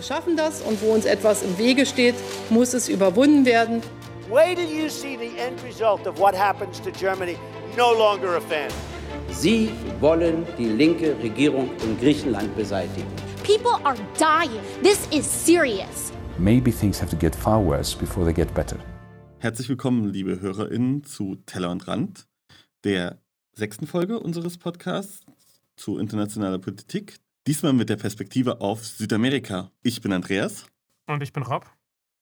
Wir schaffen das und wo uns etwas im Wege steht, muss es überwunden werden. Wait till you see the end result of what happens to Germany. No longer a fan. Sie wollen die linke Regierung in Griechenland beseitigen. People are dying. This is serious. Maybe things have to get far worse before they get better. Herzlich willkommen, liebe HörerInnen, zu Teller und Rand, der sechsten Folge unseres Podcasts zu internationaler Politik. Diesmal mit der Perspektive auf Südamerika. Ich bin Andreas. Und ich bin Rob.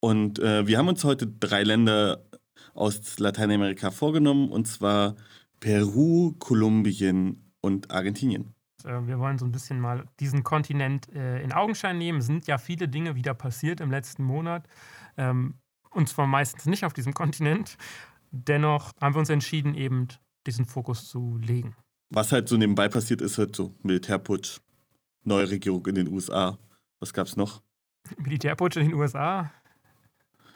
Und äh, wir haben uns heute drei Länder aus Lateinamerika vorgenommen, und zwar Peru, Kolumbien und Argentinien. Äh, wir wollen so ein bisschen mal diesen Kontinent äh, in Augenschein nehmen. Es sind ja viele Dinge wieder passiert im letzten Monat. Ähm, und zwar meistens nicht auf diesem Kontinent. Dennoch haben wir uns entschieden, eben diesen Fokus zu legen. Was halt so nebenbei passiert ist, halt so Militärputsch, neue Regierung in den USA. Was gab's noch? Militärputsch in den USA?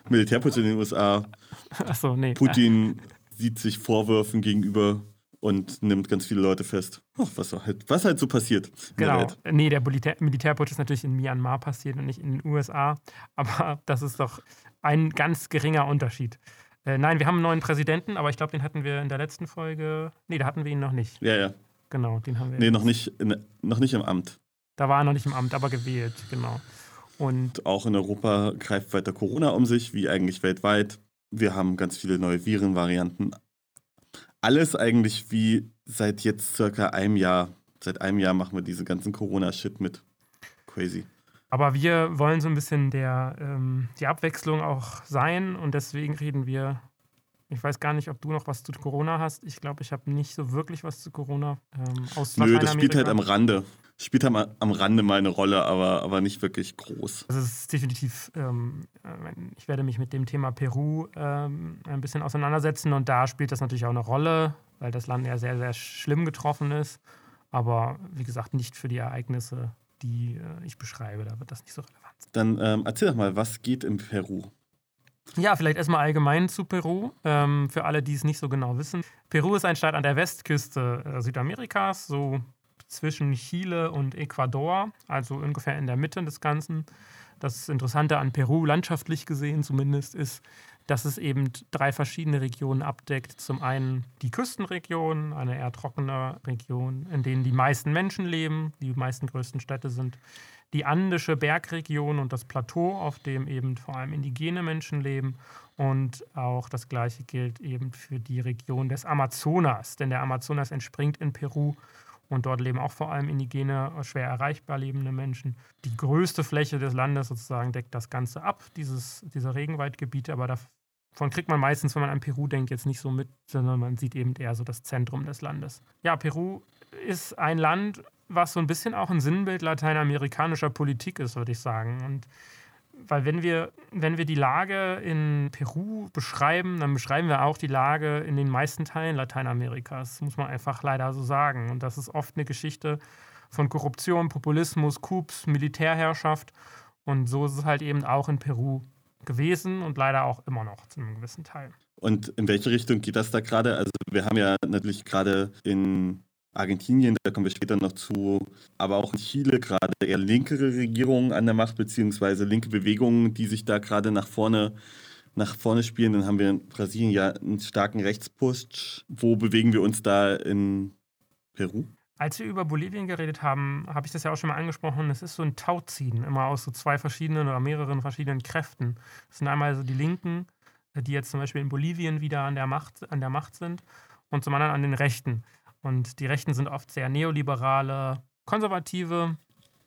Militärputsch in den USA. Achso, nee. Putin sieht sich Vorwürfen gegenüber und nimmt ganz viele Leute fest. Oh, was, halt, was halt so passiert. Genau. Der nee, der Militär Militärputsch ist natürlich in Myanmar passiert und nicht in den USA. Aber das ist doch ein ganz geringer Unterschied. Äh, nein, wir haben einen neuen Präsidenten, aber ich glaube, den hatten wir in der letzten Folge. Nee, da hatten wir ihn noch nicht. Ja, ja. Genau, den haben wir. Nee, noch nicht, in, noch nicht im Amt. Da war er noch nicht im Amt, aber gewählt, genau. Und auch in Europa greift weiter Corona um sich, wie eigentlich weltweit. Wir haben ganz viele neue Virenvarianten. Alles eigentlich wie seit jetzt circa einem Jahr. Seit einem Jahr machen wir diese ganzen Corona-Shit mit. Crazy. Aber wir wollen so ein bisschen der, ähm, die Abwechslung auch sein und deswegen reden wir. Ich weiß gar nicht, ob du noch was zu Corona hast. Ich glaube, ich habe nicht so wirklich was zu Corona ähm, aus Nö, das spielt halt am Rande. Spielt halt am Rande mal eine Rolle, aber, aber nicht wirklich groß. Also es ist definitiv, ähm, äh, ich werde mich mit dem Thema Peru ähm, ein bisschen auseinandersetzen und da spielt das natürlich auch eine Rolle, weil das Land ja sehr, sehr schlimm getroffen ist. Aber wie gesagt, nicht für die Ereignisse die äh, ich beschreibe. Da wird das nicht so relevant sein. Dann ähm, erzähl doch mal, was geht in Peru? Ja, vielleicht erstmal allgemein zu Peru, ähm, für alle, die es nicht so genau wissen. Peru ist ein Staat an der Westküste äh, Südamerikas, so zwischen Chile und Ecuador, also ungefähr in der Mitte des Ganzen. Das Interessante an Peru, landschaftlich gesehen zumindest, ist, dass es eben drei verschiedene Regionen abdeckt. Zum einen die Küstenregion, eine eher trockene Region, in denen die meisten Menschen leben, die meisten größten Städte sind. Die andische Bergregion und das Plateau, auf dem eben vor allem indigene Menschen leben. Und auch das Gleiche gilt eben für die Region des Amazonas, denn der Amazonas entspringt in Peru und dort leben auch vor allem indigene, schwer erreichbar lebende Menschen. Die größte Fläche des Landes sozusagen deckt das Ganze ab, dieses, diese Regenwaldgebiete. Aber davon kriegt man meistens, wenn man an Peru denkt, jetzt nicht so mit, sondern man sieht eben eher so das Zentrum des Landes. Ja, Peru ist ein Land, was so ein bisschen auch ein Sinnbild lateinamerikanischer Politik ist, würde ich sagen. Und weil wenn wir, wenn wir die Lage in Peru beschreiben, dann beschreiben wir auch die Lage in den meisten Teilen Lateinamerikas. Muss man einfach leider so sagen. Und das ist oft eine Geschichte von Korruption, Populismus, Coups, Militärherrschaft. Und so ist es halt eben auch in Peru gewesen und leider auch immer noch zu einem gewissen Teil. Und in welche Richtung geht das da gerade? Also wir haben ja natürlich gerade in Argentinien, da kommen wir später noch zu, aber auch in Chile gerade eher linkere Regierungen an der Macht, beziehungsweise linke Bewegungen, die sich da gerade nach vorne, nach vorne spielen. Dann haben wir in Brasilien ja einen starken Rechtsputsch. Wo bewegen wir uns da in Peru? Als wir über Bolivien geredet haben, habe ich das ja auch schon mal angesprochen. Es ist so ein Tauziehen, immer aus so zwei verschiedenen oder mehreren verschiedenen Kräften. Das sind einmal so die Linken, die jetzt zum Beispiel in Bolivien wieder an der Macht, an der Macht sind, und zum anderen an den Rechten. Und die Rechten sind oft sehr neoliberale, konservative,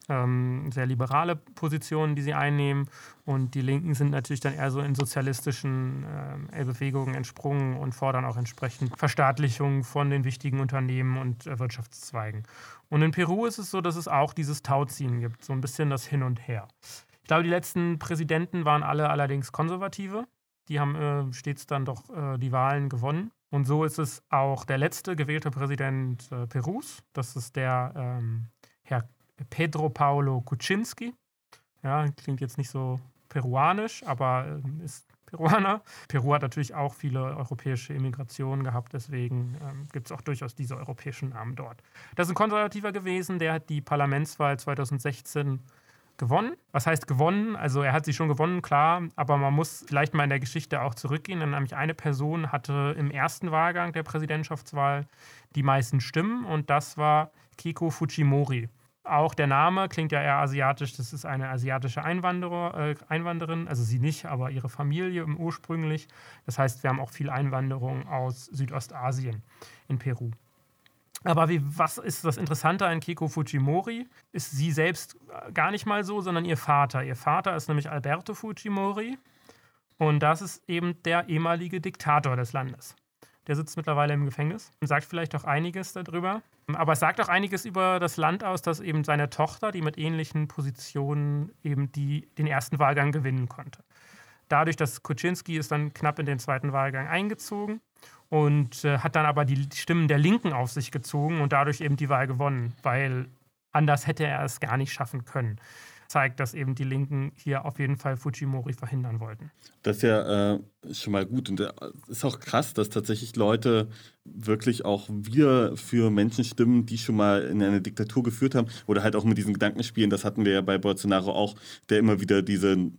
ähm, sehr liberale Positionen, die sie einnehmen. Und die Linken sind natürlich dann eher so in sozialistischen äh, Bewegungen entsprungen und fordern auch entsprechend Verstaatlichung von den wichtigen Unternehmen und äh, Wirtschaftszweigen. Und in Peru ist es so, dass es auch dieses Tauziehen gibt, so ein bisschen das Hin und Her. Ich glaube, die letzten Präsidenten waren alle allerdings Konservative. Die haben äh, stets dann doch äh, die Wahlen gewonnen. Und so ist es auch der letzte gewählte Präsident äh, Perus. Das ist der ähm, Herr Pedro Paulo Kuczynski. Ja, klingt jetzt nicht so peruanisch, aber äh, ist Peruaner. Peru hat natürlich auch viele europäische Immigrationen gehabt, deswegen ähm, gibt es auch durchaus diese europäischen Namen dort. Das ist ein Konservativer gewesen, der hat die Parlamentswahl 2016 gewonnen. Was heißt gewonnen? Also er hat sie schon gewonnen, klar, aber man muss vielleicht mal in der Geschichte auch zurückgehen. Denn nämlich eine Person hatte im ersten Wahlgang der Präsidentschaftswahl die meisten Stimmen und das war Keiko Fujimori. Auch der Name klingt ja eher asiatisch. Das ist eine asiatische Einwanderer, äh, Einwanderin, also sie nicht, aber ihre Familie ursprünglich. Das heißt, wir haben auch viel Einwanderung aus Südostasien in Peru. Aber wie, was ist das Interessante an Keiko Fujimori? Ist sie selbst gar nicht mal so, sondern ihr Vater. Ihr Vater ist nämlich Alberto Fujimori und das ist eben der ehemalige Diktator des Landes. Der sitzt mittlerweile im Gefängnis und sagt vielleicht auch einiges darüber. Aber es sagt auch einiges über das Land aus, dass eben seine Tochter, die mit ähnlichen Positionen eben die, den ersten Wahlgang gewinnen konnte. Dadurch, dass Kuczynski ist dann knapp in den zweiten Wahlgang eingezogen und äh, hat dann aber die Stimmen der Linken auf sich gezogen und dadurch eben die Wahl gewonnen, weil anders hätte er es gar nicht schaffen können zeigt, dass eben die Linken hier auf jeden Fall Fujimori verhindern wollten. Das ist ja äh, schon mal gut. Und äh, ist auch krass, dass tatsächlich Leute wirklich auch wir für Menschen stimmen, die schon mal in eine Diktatur geführt haben oder halt auch mit diesen Gedanken spielen. Das hatten wir ja bei Bolsonaro auch, der immer wieder diese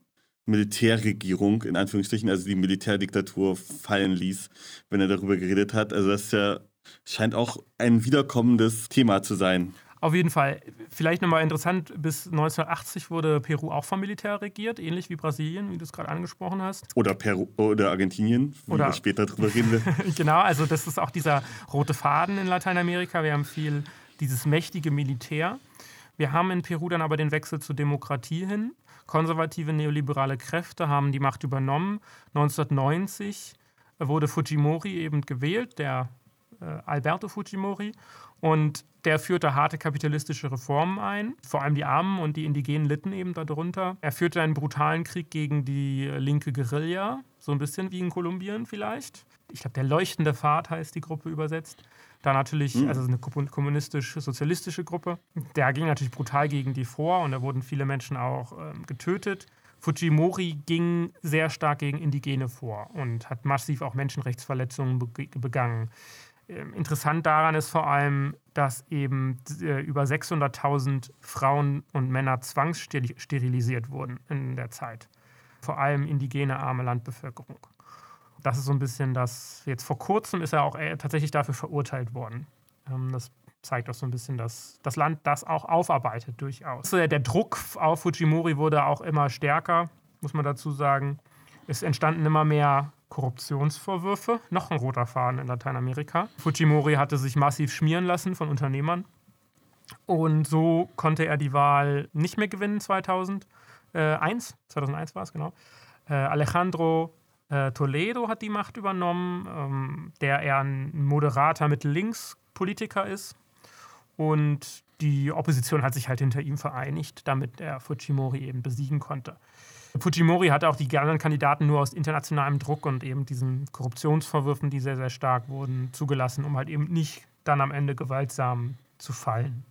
Militärregierung, in Anführungsstrichen, also die Militärdiktatur fallen ließ, wenn er darüber geredet hat. Also das ist ja, scheint auch ein wiederkommendes Thema zu sein. Auf jeden Fall. Vielleicht nochmal interessant, bis 1980 wurde Peru auch vom Militär regiert, ähnlich wie Brasilien, wie du es gerade angesprochen hast. Oder Peru oder Argentinien, wie oder wir später drüber reden will. genau, also das ist auch dieser rote Faden in Lateinamerika. Wir haben viel dieses mächtige Militär. Wir haben in Peru dann aber den Wechsel zur Demokratie hin. Konservative neoliberale Kräfte haben die Macht übernommen. 1990 wurde Fujimori eben gewählt, der Alberto Fujimori. Und der führte harte kapitalistische Reformen ein, vor allem die Armen und die Indigenen litten eben darunter. Er führte einen brutalen Krieg gegen die linke Guerilla, so ein bisschen wie in Kolumbien vielleicht. Ich glaube, der leuchtende Pfad heißt die Gruppe übersetzt. Da natürlich, mhm. also eine kommunistisch-sozialistische Gruppe. Der ging natürlich brutal gegen die vor und da wurden viele Menschen auch ähm, getötet. Fujimori ging sehr stark gegen Indigene vor und hat massiv auch Menschenrechtsverletzungen begangen. Ähm, interessant daran ist vor allem, dass eben äh, über 600.000 Frauen und Männer zwangssterilisiert wurden in der Zeit. Vor allem indigene, arme Landbevölkerung. Das ist so ein bisschen das. Jetzt vor kurzem ist er auch äh, tatsächlich dafür verurteilt worden. Ähm, das zeigt auch so ein bisschen, dass das Land das auch aufarbeitet, durchaus. Der Druck auf Fujimori wurde auch immer stärker, muss man dazu sagen. Es entstanden immer mehr Korruptionsvorwürfe, noch ein roter Faden in Lateinamerika. Fujimori hatte sich massiv schmieren lassen von Unternehmern. Und so konnte er die Wahl nicht mehr gewinnen 2001. 2001 war es, genau. Äh, Alejandro äh, Toledo hat die Macht übernommen, ähm, der eher ein moderater Mittel-Links-Politiker ist. Und die Opposition hat sich halt hinter ihm vereinigt, damit er Fujimori eben besiegen konnte. Fujimori hatte auch die anderen Kandidaten nur aus internationalem Druck und eben diesen Korruptionsvorwürfen, die sehr, sehr stark wurden, zugelassen, um halt eben nicht dann am Ende gewaltsam zu fallen.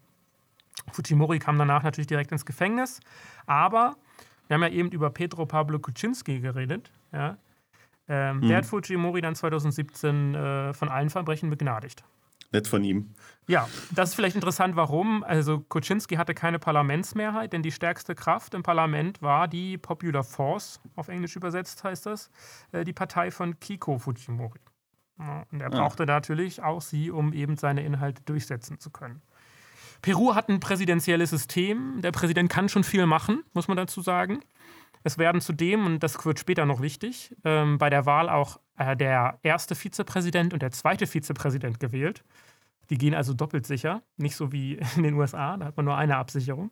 Fujimori kam danach natürlich direkt ins Gefängnis, aber wir haben ja eben über Pedro Pablo Kuczynski geredet. Ja? Ähm, mhm. Der hat Fujimori dann 2017 äh, von allen Verbrechen begnadigt. Nett von ihm. Ja, das ist vielleicht interessant, warum. Also Kuczynski hatte keine Parlamentsmehrheit, denn die stärkste Kraft im Parlament war die Popular Force, auf Englisch übersetzt heißt das, äh, die Partei von Kiko Fujimori. und er ah. brauchte ja. natürlich auch sie, um eben seine Inhalte durchsetzen zu können. Peru hat ein präsidentielles System. Der Präsident kann schon viel machen, muss man dazu sagen. Es werden zudem, und das wird später noch wichtig, ähm, bei der Wahl auch äh, der erste Vizepräsident und der zweite Vizepräsident gewählt. Die gehen also doppelt sicher, nicht so wie in den USA, da hat man nur eine Absicherung.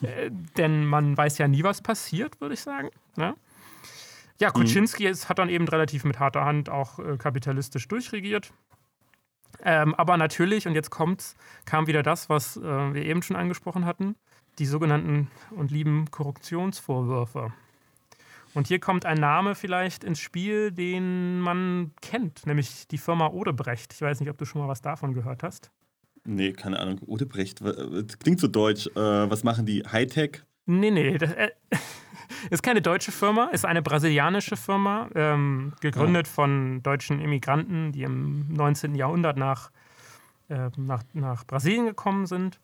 Äh, denn man weiß ja nie, was passiert, würde ich sagen. Ne? Ja, Kuczynski mhm. hat dann eben relativ mit harter Hand auch äh, kapitalistisch durchregiert. Ähm, aber natürlich, und jetzt kommt's, kam wieder das, was äh, wir eben schon angesprochen hatten die sogenannten und lieben Korruptionsvorwürfe. Und hier kommt ein Name vielleicht ins Spiel, den man kennt, nämlich die Firma Odebrecht. Ich weiß nicht, ob du schon mal was davon gehört hast. Nee, keine Ahnung. Odebrecht, klingt so deutsch. Äh, was machen die? Hightech? Nee, nee. Das äh, ist keine deutsche Firma, ist eine brasilianische Firma, ähm, gegründet ja. Ah. von deutschen Immigranten, die im 19. Jahrhundert nach, äh, nach, nach Brasilien gekommen sind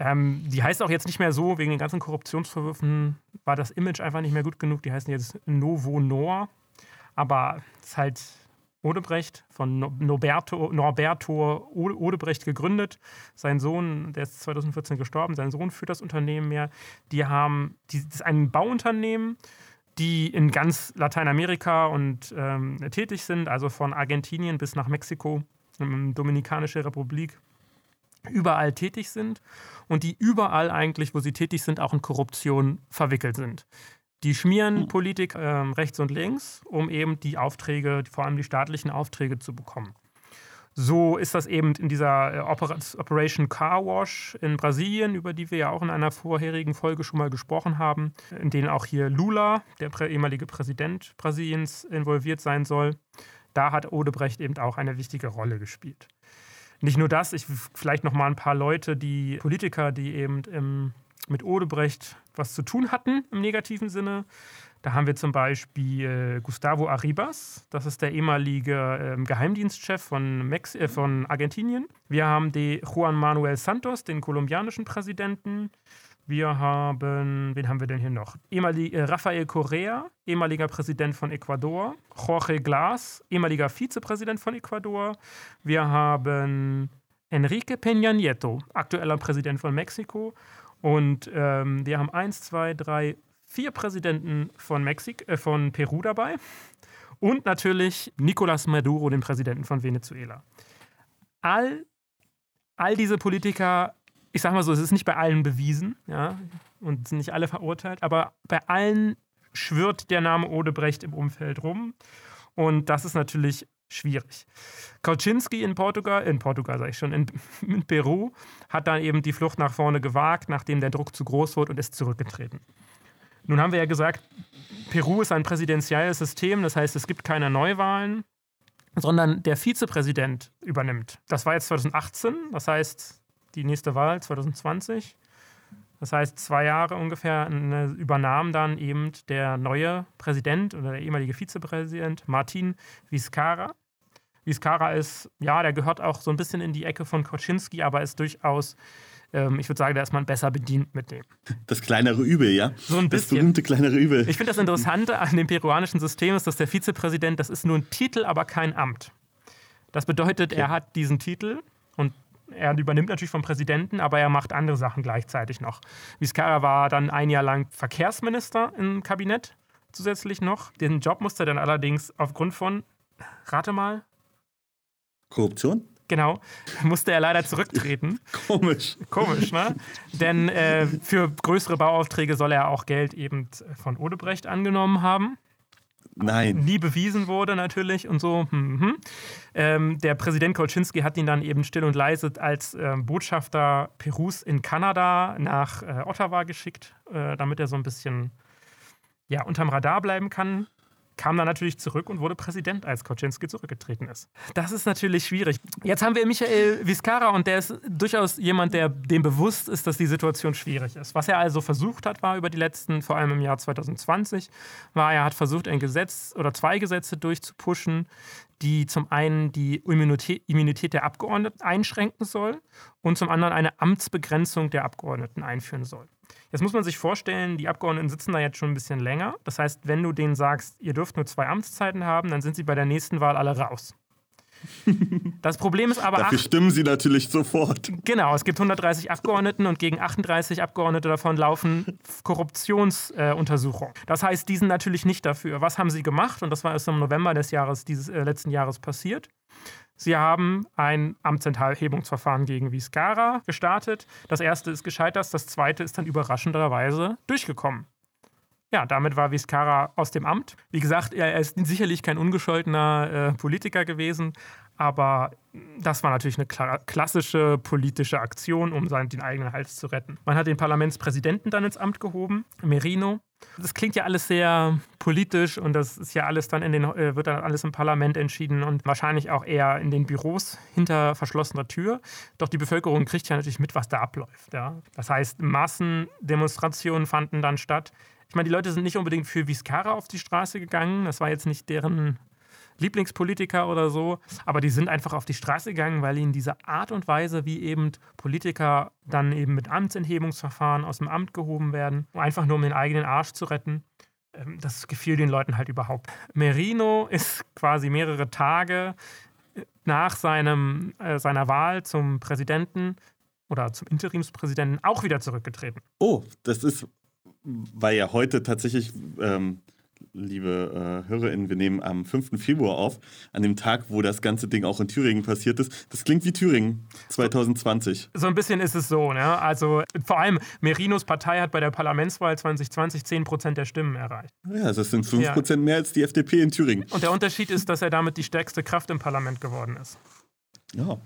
Ähm, die heißt auch jetzt nicht mehr so, wegen den ganzen Korruptionsvorwürfen war das Image einfach nicht mehr gut genug. Die heißen jetzt Novo Nor. Aber es ist halt Odebrecht von Norberto, Norberto Odebrecht gegründet. Sein Sohn, der ist 2014 gestorben, sein Sohn führt das Unternehmen mehr. Die haben, die, das ist ein Bauunternehmen, die in ganz Lateinamerika und ähm, tätig sind, also von Argentinien bis nach Mexiko, Dominikanische Republik, überall tätig sind und die überall eigentlich, wo sie tätig sind, auch in Korruption verwickelt sind. Die schmieren hm. Politik äh, rechts und links, um eben die Aufträge, vor allem die staatlichen Aufträge zu bekommen. So ist das eben in dieser äh, Operation Car Wash in Brasilien, über die wir ja auch in einer vorherigen Folge schon mal gesprochen haben, in denen auch hier Lula, der ehemalige Präsident Brasiliens, involviert sein soll. Da hat Odebrecht eben auch eine wichtige Rolle gespielt. Nicht nur das, ich vielleicht noch mal ein paar Leute, die Politiker, die eben im mit Odebrecht was zu tun hatten im negativen Sinne. Da haben wir zum Beispiel Gustavo Arribas, das ist der ehemalige äh, Geheimdienstchef von, Mex äh, von Argentinien. Wir haben den Juan Manuel Santos, den kolumbianischen Präsidenten. Wir haben, wen haben wir denn hier noch? Äh, Rafael Correa, ehemaliger Präsident von Ecuador. Jorge Glass, ehemaliger Vizepräsident von Ecuador. Wir haben Enrique Peña Nieto, aktueller Präsident von Mexiko. Und ähm, wir haben eins, zwei, drei, vier Präsidenten von, Mexik äh, von Peru dabei. Und natürlich Nicolás Maduro, den Präsidenten von Venezuela. All, all diese Politiker, ich sag mal so, es ist nicht bei allen bewiesen, ja, und sind nicht alle verurteilt, aber bei allen schwirrt der Name Odebrecht im Umfeld rum. Und das ist natürlich schwierig. Kauczynski in Portugal, in Portugal sage ich schon, in, in, Peru, hat dann eben die Flucht nach vorne gewagt, nachdem der Druck zu groß wurde und ist zurückgetreten. Nun haben wir ja gesagt, Peru ist ein präsidentielles System, das heißt, es gibt keine Neuwahlen, sondern der Vizepräsident übernimmt. Das war jetzt 2018, das heißt, die nächste Wahl 2020. Das heißt, zwei Jahre ungefähr übernahm dann eben der neue Präsident oder der ehemalige Vizepräsident Martin Vizcarra. Vizcarra ist, ja, der gehört auch so ein bisschen in die Ecke von Koczynski, aber ist durchaus, ähm, ich würde sagen, da ist man besser bedient mit dem. Das kleinere Übel, ja? So ein bisschen. Das berühmte kleinere Übel. Ich finde das Interessante an dem peruanischen System ist, dass der Vizepräsident, das ist nur ein Titel, aber kein Amt. Das bedeutet, okay. er hat diesen Titel und er übernimmt natürlich vom Präsidenten, aber er macht andere Sachen gleichzeitig noch. Vizcarra war dann ein Jahr lang Verkehrsminister im Kabinett zusätzlich noch. Den Job musste er dann allerdings aufgrund von, rate mal, Korruption? Genau, musste er leider zurücktreten. Komisch. Komisch, ne? Denn äh, für größere Bauaufträge soll er auch Geld eben von Odebrecht angenommen haben. Nein. Nie bewiesen wurde natürlich und so. Hm, hm. Ähm, der Präsident Kolczynski hat ihn dann eben still und leise als äh, Botschafter Perus in Kanada nach äh, Ottawa geschickt, äh, damit er so ein bisschen ja, unterm Radar bleiben kann kam dann natürlich zurück und wurde Präsident, als Koczynski zurückgetreten ist. Das ist natürlich schwierig. Jetzt haben wir Michael Vizcarra und der ist durchaus jemand, der dem bewusst ist, dass die Situation schwierig ist. Was er also versucht hat, war über die letzten, vor allem im Jahr 2020, war, er hat versucht, ein Gesetz oder zwei Gesetze durchzupuschen, die zum einen die Immunität, Immunität der Abgeordneten einschränken soll und zum anderen eine Amtsbegrenzung der Abgeordneten einführen soll. Jetzt muss man sich vorstellen, die Abgeordneten sitzen da jetzt schon ein bisschen länger. Das heißt, wenn du denen sagst, ihr dürft nur zwei Amtszeiten haben, dann sind sie bei der nächsten Wahl alle raus. Das Problem ist aber. Dafür ach, stimmen sie natürlich sofort. Genau, es gibt 130 Abgeordneten und gegen 38 Abgeordnete davon laufen Korruptionsuntersuchungen. Äh, das heißt, die sind natürlich nicht dafür. Was haben sie gemacht? Und das war erst im November des Jahres, dieses äh, letzten Jahres passiert. Sie haben ein Amtsenthebungsverfahren gegen Viscara gestartet. Das erste ist gescheitert, das zweite ist dann überraschenderweise durchgekommen. Ja, damit war Viscara aus dem Amt. Wie gesagt, er ist sicherlich kein ungescholtener äh, Politiker gewesen, aber das war natürlich eine klassische politische Aktion, um seinen, den eigenen Hals zu retten. Man hat den Parlamentspräsidenten dann ins Amt gehoben, Merino. Das klingt ja alles sehr politisch und das ist ja alles dann in den, äh, wird dann alles im Parlament entschieden und wahrscheinlich auch eher in den Büros hinter verschlossener Tür. Doch die Bevölkerung kriegt ja natürlich mit, was da abläuft. Ja. Das heißt, Massendemonstrationen fanden dann statt. Ich meine, die Leute sind nicht unbedingt für Viscara auf die Straße gegangen. Das war jetzt nicht deren Lieblingspolitiker oder so, aber die sind einfach auf die Straße gegangen, weil ihnen diese Art und Weise, wie eben Politiker dann eben mit Amtsenthebungsverfahren aus dem Amt gehoben werden, einfach nur um den eigenen Arsch zu retten, ähm, das gefiel den Leuten halt überhaupt. Merino ist quasi mehrere Tage nach seinem, äh, seiner Wahl zum Präsidenten oder zum Interimspräsidenten auch wieder zurückgetreten. Oh, das ist, weil ja heute tatsächlich ähm, liebe äh, HörerInnen, wir nehmen am 5. Februar auf, an dem Tag, wo das ganze Ding auch in Thüringen passiert ist. Das klingt wie Thüringen 2020. So ein bisschen ist es so, ne? Also vor allem Merinos Partei hat bei der Parlamentswahl 2020 10 Prozent der Stimmen erreicht. Ja, das sind 5 Prozent ja. mehr als die FDP in Thüringen. Und der Unterschied ist, dass er damit die stärkste Kraft im Parlament geworden ist. Ja,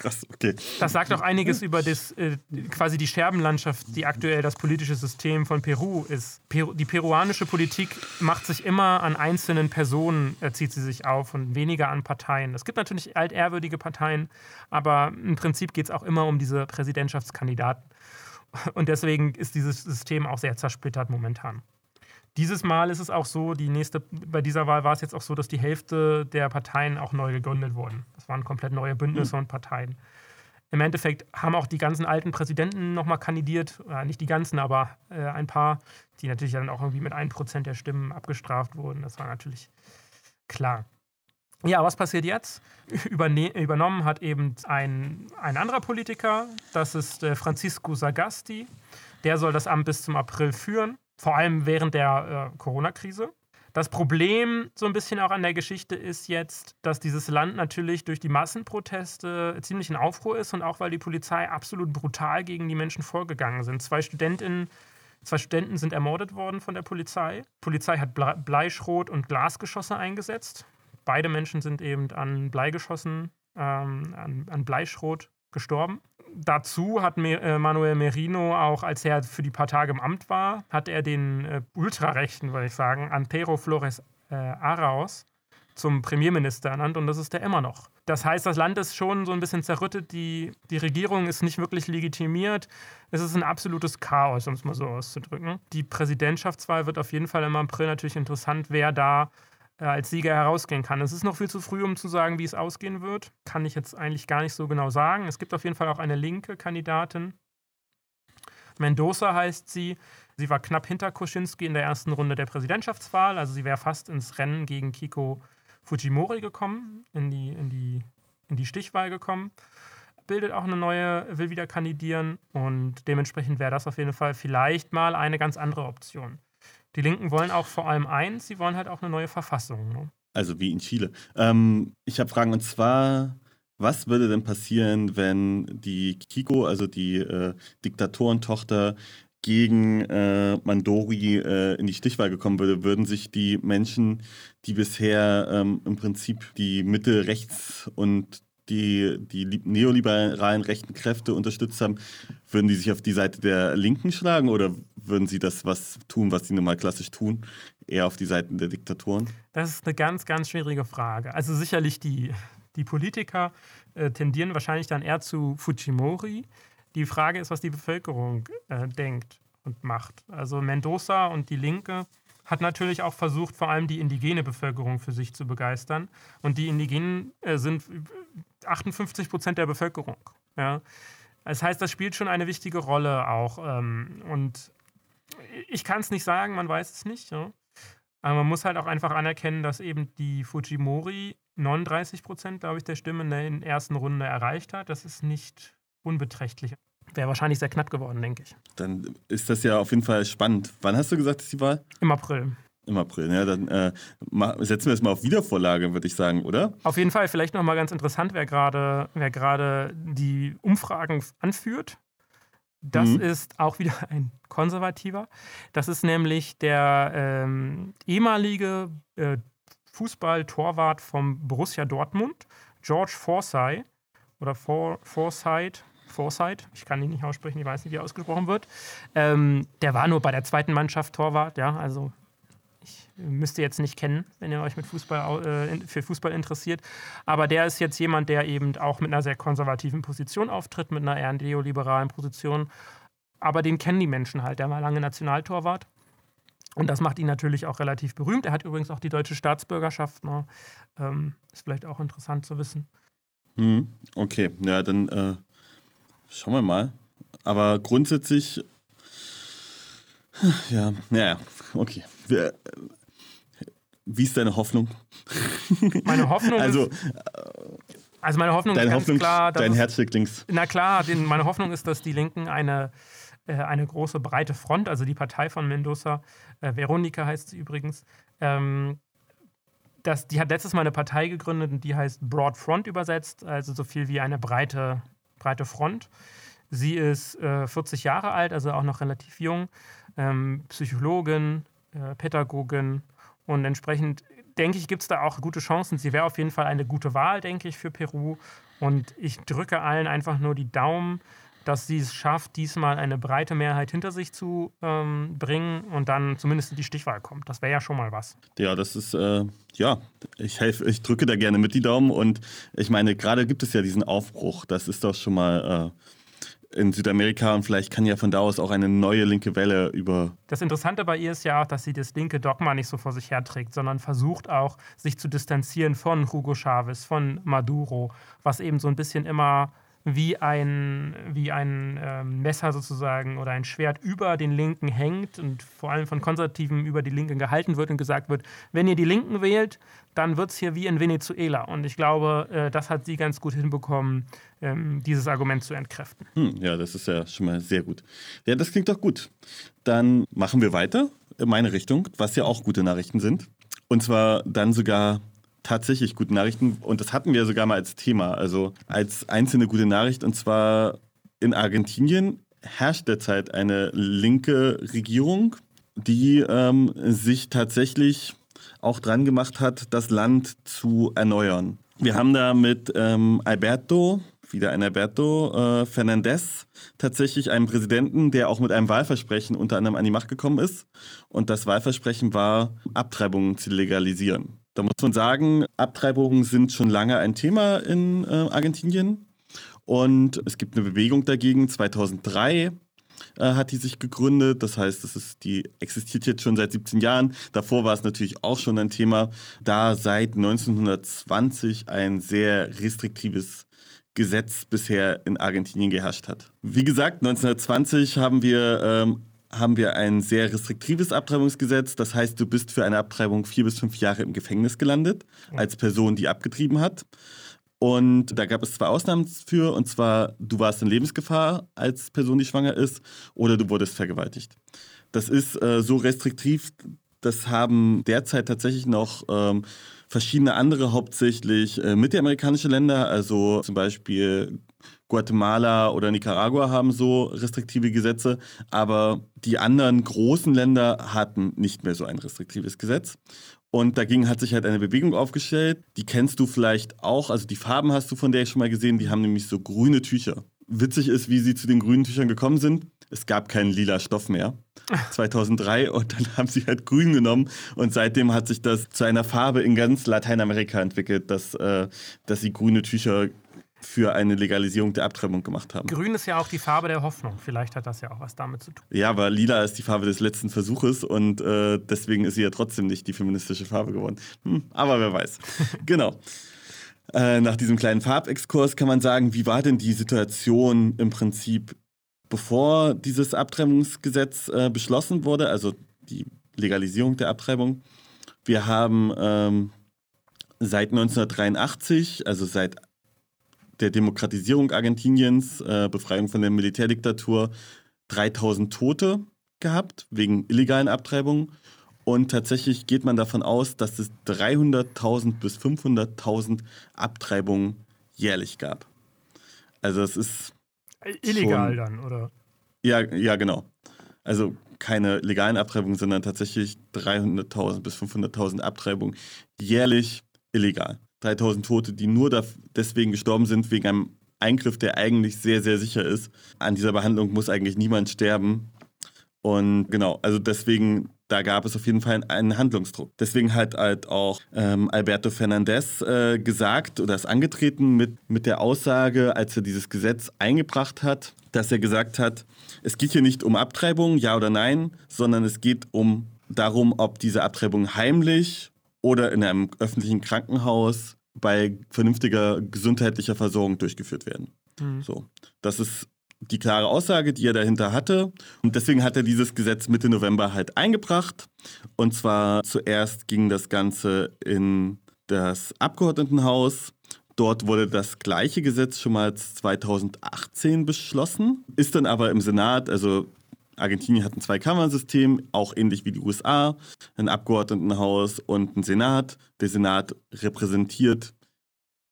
Krass, okay. Das sagt auch einiges über das, äh, quasi die Scherbenlandschaft, die aktuell das politische System von Peru ist. Peru, die peruanische Politik macht sich immer an einzelnen Personen, äh, zieht sie sich auf und weniger an Parteien. Es gibt natürlich altehrwürdige Parteien, aber im Prinzip geht es auch immer um diese Präsidentschaftskandidaten. Und deswegen ist dieses System auch sehr zersplittert momentan. Dieses Mal ist es auch so, die nächste, bei dieser Wahl war es jetzt auch so, dass die Hälfte der Parteien auch neu gegründet wurden. Das waren komplett neue Bündnisse mhm. und Parteien. Im Endeffekt haben auch die ganzen alten Präsidenten nochmal kandidiert, äh, nicht die ganzen, aber äh, ein paar, die natürlich dann auch irgendwie mit 1% der Stimmen abgestraft wurden. Das war natürlich klar. Ja, was passiert jetzt? Überne übernommen hat eben ein, ein anderer Politiker, das ist äh, Francisco Sagasti. Der soll das Amt bis zum April führen vor allem während der äh, Corona-Krise. Das Problem so ein bisschen auch an der Geschichte ist jetzt, dass dieses Land natürlich durch die Massenproteste ziemlich in Aufruhr ist und auch weil die Polizei absolut brutal gegen die Menschen vorgegangen sind. Zwei Studentinnen, zwei Studenten sind ermordet worden von der Polizei. Die Polizei hat Bleischrot und Glasgeschosse eingesetzt. Beide Menschen sind eben an Bleigeschossen, ähm, an, an Bleischrot gestorben dazu hat äh, Manuel Merino auch, als er für die paar Tage im Amt war, hat er den äh, Ultrarechten, würde ich sagen, Antero Flores äh, Arauz zum Premierminister ernannt und das ist er immer noch. Das heißt, das Land ist schon so ein bisschen zerrüttet, die, die Regierung ist nicht wirklich legitimiert. Es ist ein absolutes Chaos, um es mal so auszudrücken. Die Präsidentschaftswahl wird auf jeden Fall im April natürlich interessant, wer da als Sieger herausgehen kann. Es ist noch viel zu früh, um zu sagen, wie es ausgehen wird. Kann ich jetzt eigentlich gar nicht so genau sagen. Es gibt auf jeden Fall auch eine linke Kandidatin. Mendoza heißt sie. Sie war knapp hinter Kuczynski in der ersten Runde der Präsidentschaftswahl. Also sie wäre fast ins Rennen gegen Kiko Fujimori gekommen, in die, in die, in die Stichwahl gekommen. Bildet auch eine neue, will wieder kandidieren und dementsprechend wäre das auf jeden Fall vielleicht mal eine ganz andere Option. Die Linken wollen auch vor allem eins, sie wollen halt auch eine neue Verfassung. Ne? Also wie in Chile. Ähm, ich habe Fragen und zwar, was würde denn passieren, wenn die Kiko, also die äh, Diktatorentochter, gegen äh, Mandori äh, in die Stichwahl gekommen würde, würden sich die Menschen, die bisher ähm, im Prinzip die Mitte, rechts und die, die neoliberalen rechten Kräfte unterstützt haben, würden die sich auf die Seite der Linken schlagen oder würden sie das was tun, was sie normal klassisch tun, eher auf die Seiten der Diktatoren? Das ist eine ganz, ganz schwierige Frage. Also sicherlich die, die Politiker äh, tendieren wahrscheinlich dann eher zu Fujimori. Die Frage ist, was die Bevölkerung äh, denkt und macht. Also Mendoza und die Linke hat natürlich auch versucht, vor allem die indigene Bevölkerung für sich zu begeistern. Und die Indigenen äh, sind 58 Prozent der Bevölkerung. Ja. Das heißt, das spielt schon eine wichtige Rolle auch. Ähm, und ich kann es nicht sagen, man weiß es nicht. Ja. Aber man muss halt auch einfach anerkennen, dass eben die Fujimori 39 Prozent, glaube ich, der Stimmen in der ersten Runde erreicht hat. Das ist nicht unbeträchtlich. Wäre wahrscheinlich sehr knapp geworden, denke ich. Dann ist das ja auf jeden Fall spannend. Wann hast du gesagt, ist die Wahl? Im April. Im April, ja, dann äh, setzen wir es mal auf Wiedervorlage, würde ich sagen, oder? Auf jeden Fall, vielleicht nochmal ganz interessant, wer gerade wer die Umfragen anführt. Das mhm. ist auch wieder ein konservativer. Das ist nämlich der ähm, ehemalige äh, Fußballtorwart vom Borussia Dortmund, George Forsyth oder For Forsyth. Forsyth, ich kann ihn nicht aussprechen, ich weiß nicht, wie er ausgesprochen wird. Ähm, der war nur bei der zweiten Mannschaft Torwart, ja, also müsst ihr jetzt nicht kennen, wenn ihr euch mit Fußball, äh, für Fußball interessiert. Aber der ist jetzt jemand, der eben auch mit einer sehr konservativen Position auftritt, mit einer eher neoliberalen Position. Aber den kennen die Menschen halt. Der war lange Nationaltorwart. Und das macht ihn natürlich auch relativ berühmt. Er hat übrigens auch die deutsche Staatsbürgerschaft. Ne? Ähm, ist vielleicht auch interessant zu wissen. Hm, okay, ja, dann äh, schauen wir mal. Aber grundsätzlich, ja, ja, okay. Wie ist deine Hoffnung? Meine Hoffnung also, ist. Also meine Hoffnung ist ganz Hoffnung, klar, dass dein Herz schlägt links. Na klar, den, meine Hoffnung ist, dass die Linken eine, äh, eine große, breite Front, also die Partei von Mendoza, äh, Veronica heißt sie übrigens, ähm, das, die hat letztes Mal eine Partei gegründet und die heißt Broad Front übersetzt, also so viel wie eine breite, breite Front. Sie ist äh, 40 Jahre alt, also auch noch relativ jung, ähm, Psychologin, äh, Pädagogin und entsprechend denke ich, gibt es da auch gute Chancen. Sie wäre auf jeden Fall eine gute Wahl, denke ich, für Peru. Und ich drücke allen einfach nur die Daumen, dass sie es schafft, diesmal eine breite Mehrheit hinter sich zu ähm, bringen und dann zumindest in die Stichwahl kommt. Das wäre ja schon mal was. Ja, das ist, äh, ja, ich helfe, ich drücke da gerne mit die Daumen und ich meine, gerade gibt es ja diesen Aufbruch. Das ist doch schon mal äh, in Südamerika und vielleicht kann ja von da aus auch eine neue linke Welle über. Das Interessante bei ihr ist ja auch, dass sie das linke Dogma nicht so vor sich herträgt, sondern versucht auch, sich zu distanzieren von Hugo Chavez, von Maduro, was eben so ein bisschen immer wie ein, wie ein ähm, Messer sozusagen oder ein Schwert über den Linken hängt und vor allem von Konservativen über die Linken gehalten wird und gesagt wird, wenn ihr die Linken wählt, dann wird es hier wie in Venezuela. Und ich glaube, äh, das hat sie ganz gut hinbekommen, ähm, dieses Argument zu entkräften. Hm, ja, das ist ja schon mal sehr gut. Ja, das klingt doch gut. Dann machen wir weiter in meine Richtung, was ja auch gute Nachrichten sind. Und zwar dann sogar tatsächlich gute Nachrichten. Und das hatten wir sogar mal als Thema, also als einzelne gute Nachricht. Und zwar in Argentinien herrscht derzeit eine linke Regierung, die ähm, sich tatsächlich auch dran gemacht hat, das Land zu erneuern. Wir haben da mit ähm, Alberto, wieder ein Alberto äh, Fernandez, tatsächlich einen Präsidenten, der auch mit einem Wahlversprechen unter anderem an die Macht gekommen ist. Und das Wahlversprechen war, Abtreibungen zu legalisieren. Da muss man sagen, Abtreibungen sind schon lange ein Thema in äh, Argentinien. Und es gibt eine Bewegung dagegen. 2003 äh, hat die sich gegründet. Das heißt, das ist, die existiert jetzt schon seit 17 Jahren. Davor war es natürlich auch schon ein Thema, da seit 1920 ein sehr restriktives Gesetz bisher in Argentinien geherrscht hat. Wie gesagt, 1920 haben wir, ähm, haben wir ein sehr restriktives Abtreibungsgesetz. Das heißt, du bist für eine Abtreibung vier bis fünf Jahre im Gefängnis gelandet, als Person, die abgetrieben hat. Und da gab es zwei Ausnahmen für, und zwar, du warst in Lebensgefahr als Person, die schwanger ist, oder du wurdest vergewaltigt. Das ist äh, so restriktiv, das haben derzeit tatsächlich noch ähm, verschiedene andere, hauptsächlich äh, mittelamerikanische Länder, also zum Beispiel Guatemala oder Nicaragua haben so restriktive Gesetze, aber die anderen großen Länder hatten nicht mehr so ein restriktives Gesetz. Und dagegen hat sich halt eine Bewegung aufgestellt, die kennst du vielleicht auch, also die Farben hast du von der schon mal gesehen, die haben nämlich so grüne Tücher. Witzig ist, wie sie zu den grünen Tüchern gekommen sind. Es gab keinen lila Stoff mehr. 2003 und dann haben sie halt grün genommen und seitdem hat sich das zu einer Farbe in ganz Lateinamerika entwickelt, dass, äh, dass sie grüne Tücher für eine Legalisierung der Abtreibung gemacht haben. Grün ist ja auch die Farbe der Hoffnung. Vielleicht hat das ja auch was damit zu tun. Ja, aber lila ist die Farbe des letzten Versuches und äh, deswegen ist sie ja trotzdem nicht die feministische Farbe geworden. Hm, aber wer weiß. genau. Äh, nach diesem kleinen Farbexkurs kann man sagen, wie war denn die Situation im Prinzip, bevor dieses Abtreibungsgesetz äh, beschlossen wurde, also die Legalisierung der Abtreibung? Wir haben ähm, seit 1983, also seit der Demokratisierung Argentiniens, äh, Befreiung von der Militärdiktatur, 3000 Tote gehabt wegen illegalen Abtreibungen. Und tatsächlich geht man davon aus, dass es 300.000 bis 500.000 Abtreibungen jährlich gab. Also es ist Illegal Schon. dann, oder? ja, ja, genau. Also keine legalen Abtreibungen, sondern tatsächlich 300.000 bis 500.000 Abtreibungen jährlich illegal. 3.000 Tote, die nur deswegen gestorben sind, wegen einem Eingriff, der eigentlich sehr, sehr sicher ist. An dieser Behandlung muss eigentlich niemand sterben. Und genau, also deswegen, da gab es auf jeden Fall einen Handlungsdruck. Deswegen hat halt auch ähm, Alberto Fernandez äh, gesagt oder ist angetreten mit, mit der Aussage, als er dieses Gesetz eingebracht hat, dass er gesagt hat, es geht hier nicht um Abtreibung, ja oder nein, sondern es geht um darum, ob diese Abtreibungen heimlich oder in einem öffentlichen Krankenhaus bei vernünftiger gesundheitlicher Versorgung durchgeführt werden. Mhm. So, das ist die klare Aussage, die er dahinter hatte. Und deswegen hat er dieses Gesetz Mitte November halt eingebracht. Und zwar zuerst ging das Ganze in das Abgeordnetenhaus. Dort wurde das gleiche Gesetz schon mal 2018 beschlossen, ist dann aber im Senat, also Argentinien hat ein Zweikammersystem, auch ähnlich wie die USA, ein Abgeordnetenhaus und ein Senat. Der Senat repräsentiert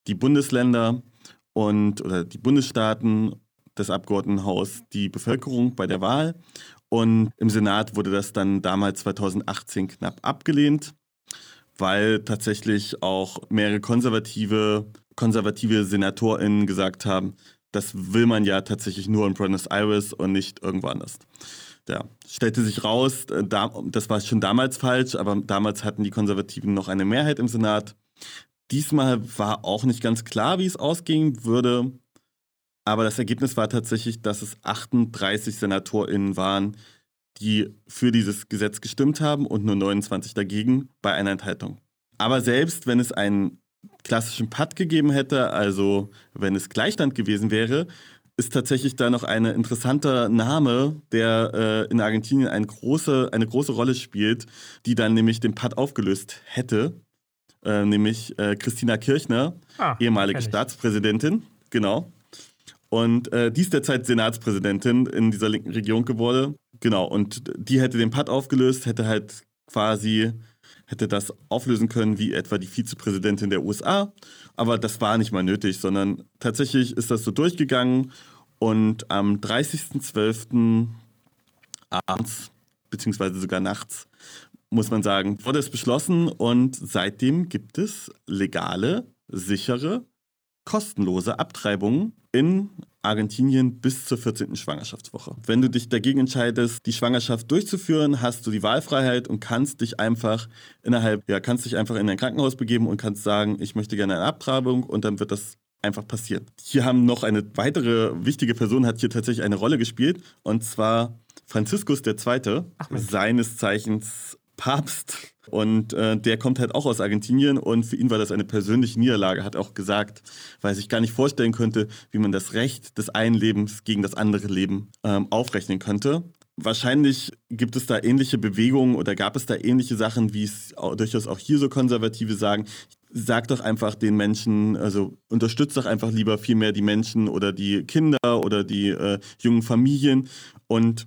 die Bundesländer und oder die Bundesstaaten das Abgeordnetenhaus die Bevölkerung bei der Wahl. Und im Senat wurde das dann damals 2018 knapp abgelehnt, weil tatsächlich auch mehrere konservative, konservative SenatorInnen gesagt haben, das will man ja tatsächlich nur in Buenos Aires und nicht irgendwo anders. Ja, stellte sich raus, äh, das war schon damals falsch, aber damals hatten die Konservativen noch eine Mehrheit im Senat. Diesmal war auch nicht ganz klar, wie es ausgehen würde. Aber das Ergebnis war tatsächlich, dass es 38 SenatorInnen waren, die für dieses Gesetz gestimmt haben und nur 29 dagegen bei einer Enthaltung. Aber selbst wenn es einen klassischen Putt gegeben hätte, also wenn es Gleichstand gewesen wäre, ist tatsächlich da noch ein interessanter Name, der äh, in Argentinien eine große, eine große Rolle spielt, die dann nämlich den Putt aufgelöst hätte, äh, nämlich äh, Christina Kirchner, ah, ehemalige Staatspräsidentin, genau. Und äh, die ist derzeit Senatspräsidentin in dieser linken Regierung geworden. Genau, und die hätte den Putt aufgelöst, hätte halt quasi hätte das auflösen können wie etwa die Vizepräsidentin der USA. Aber das war nicht mal nötig, sondern tatsächlich ist das so durchgegangen und am 30.12. abends, beziehungsweise sogar nachts, muss man sagen, wurde es beschlossen und seitdem gibt es legale, sichere, kostenlose Abtreibungen in Argentinien bis zur 14. Schwangerschaftswoche. Wenn du dich dagegen entscheidest, die Schwangerschaft durchzuführen, hast du die Wahlfreiheit und kannst dich einfach innerhalb, ja, kannst dich einfach in ein Krankenhaus begeben und kannst sagen, ich möchte gerne eine Abtreibung und dann wird das einfach passieren. Hier haben noch eine weitere wichtige Person hat hier tatsächlich eine Rolle gespielt und zwar Franziskus II., seines Zeichens Papst und äh, der kommt halt auch aus Argentinien und für ihn war das eine persönliche Niederlage, hat auch gesagt, weil er sich gar nicht vorstellen könnte, wie man das Recht des einen Lebens gegen das andere Leben ähm, aufrechnen könnte. Wahrscheinlich gibt es da ähnliche Bewegungen oder gab es da ähnliche Sachen, wie es durchaus auch hier so Konservative sagen. Sag doch einfach den Menschen, also unterstützt doch einfach lieber viel mehr die Menschen oder die Kinder oder die äh, jungen Familien. Und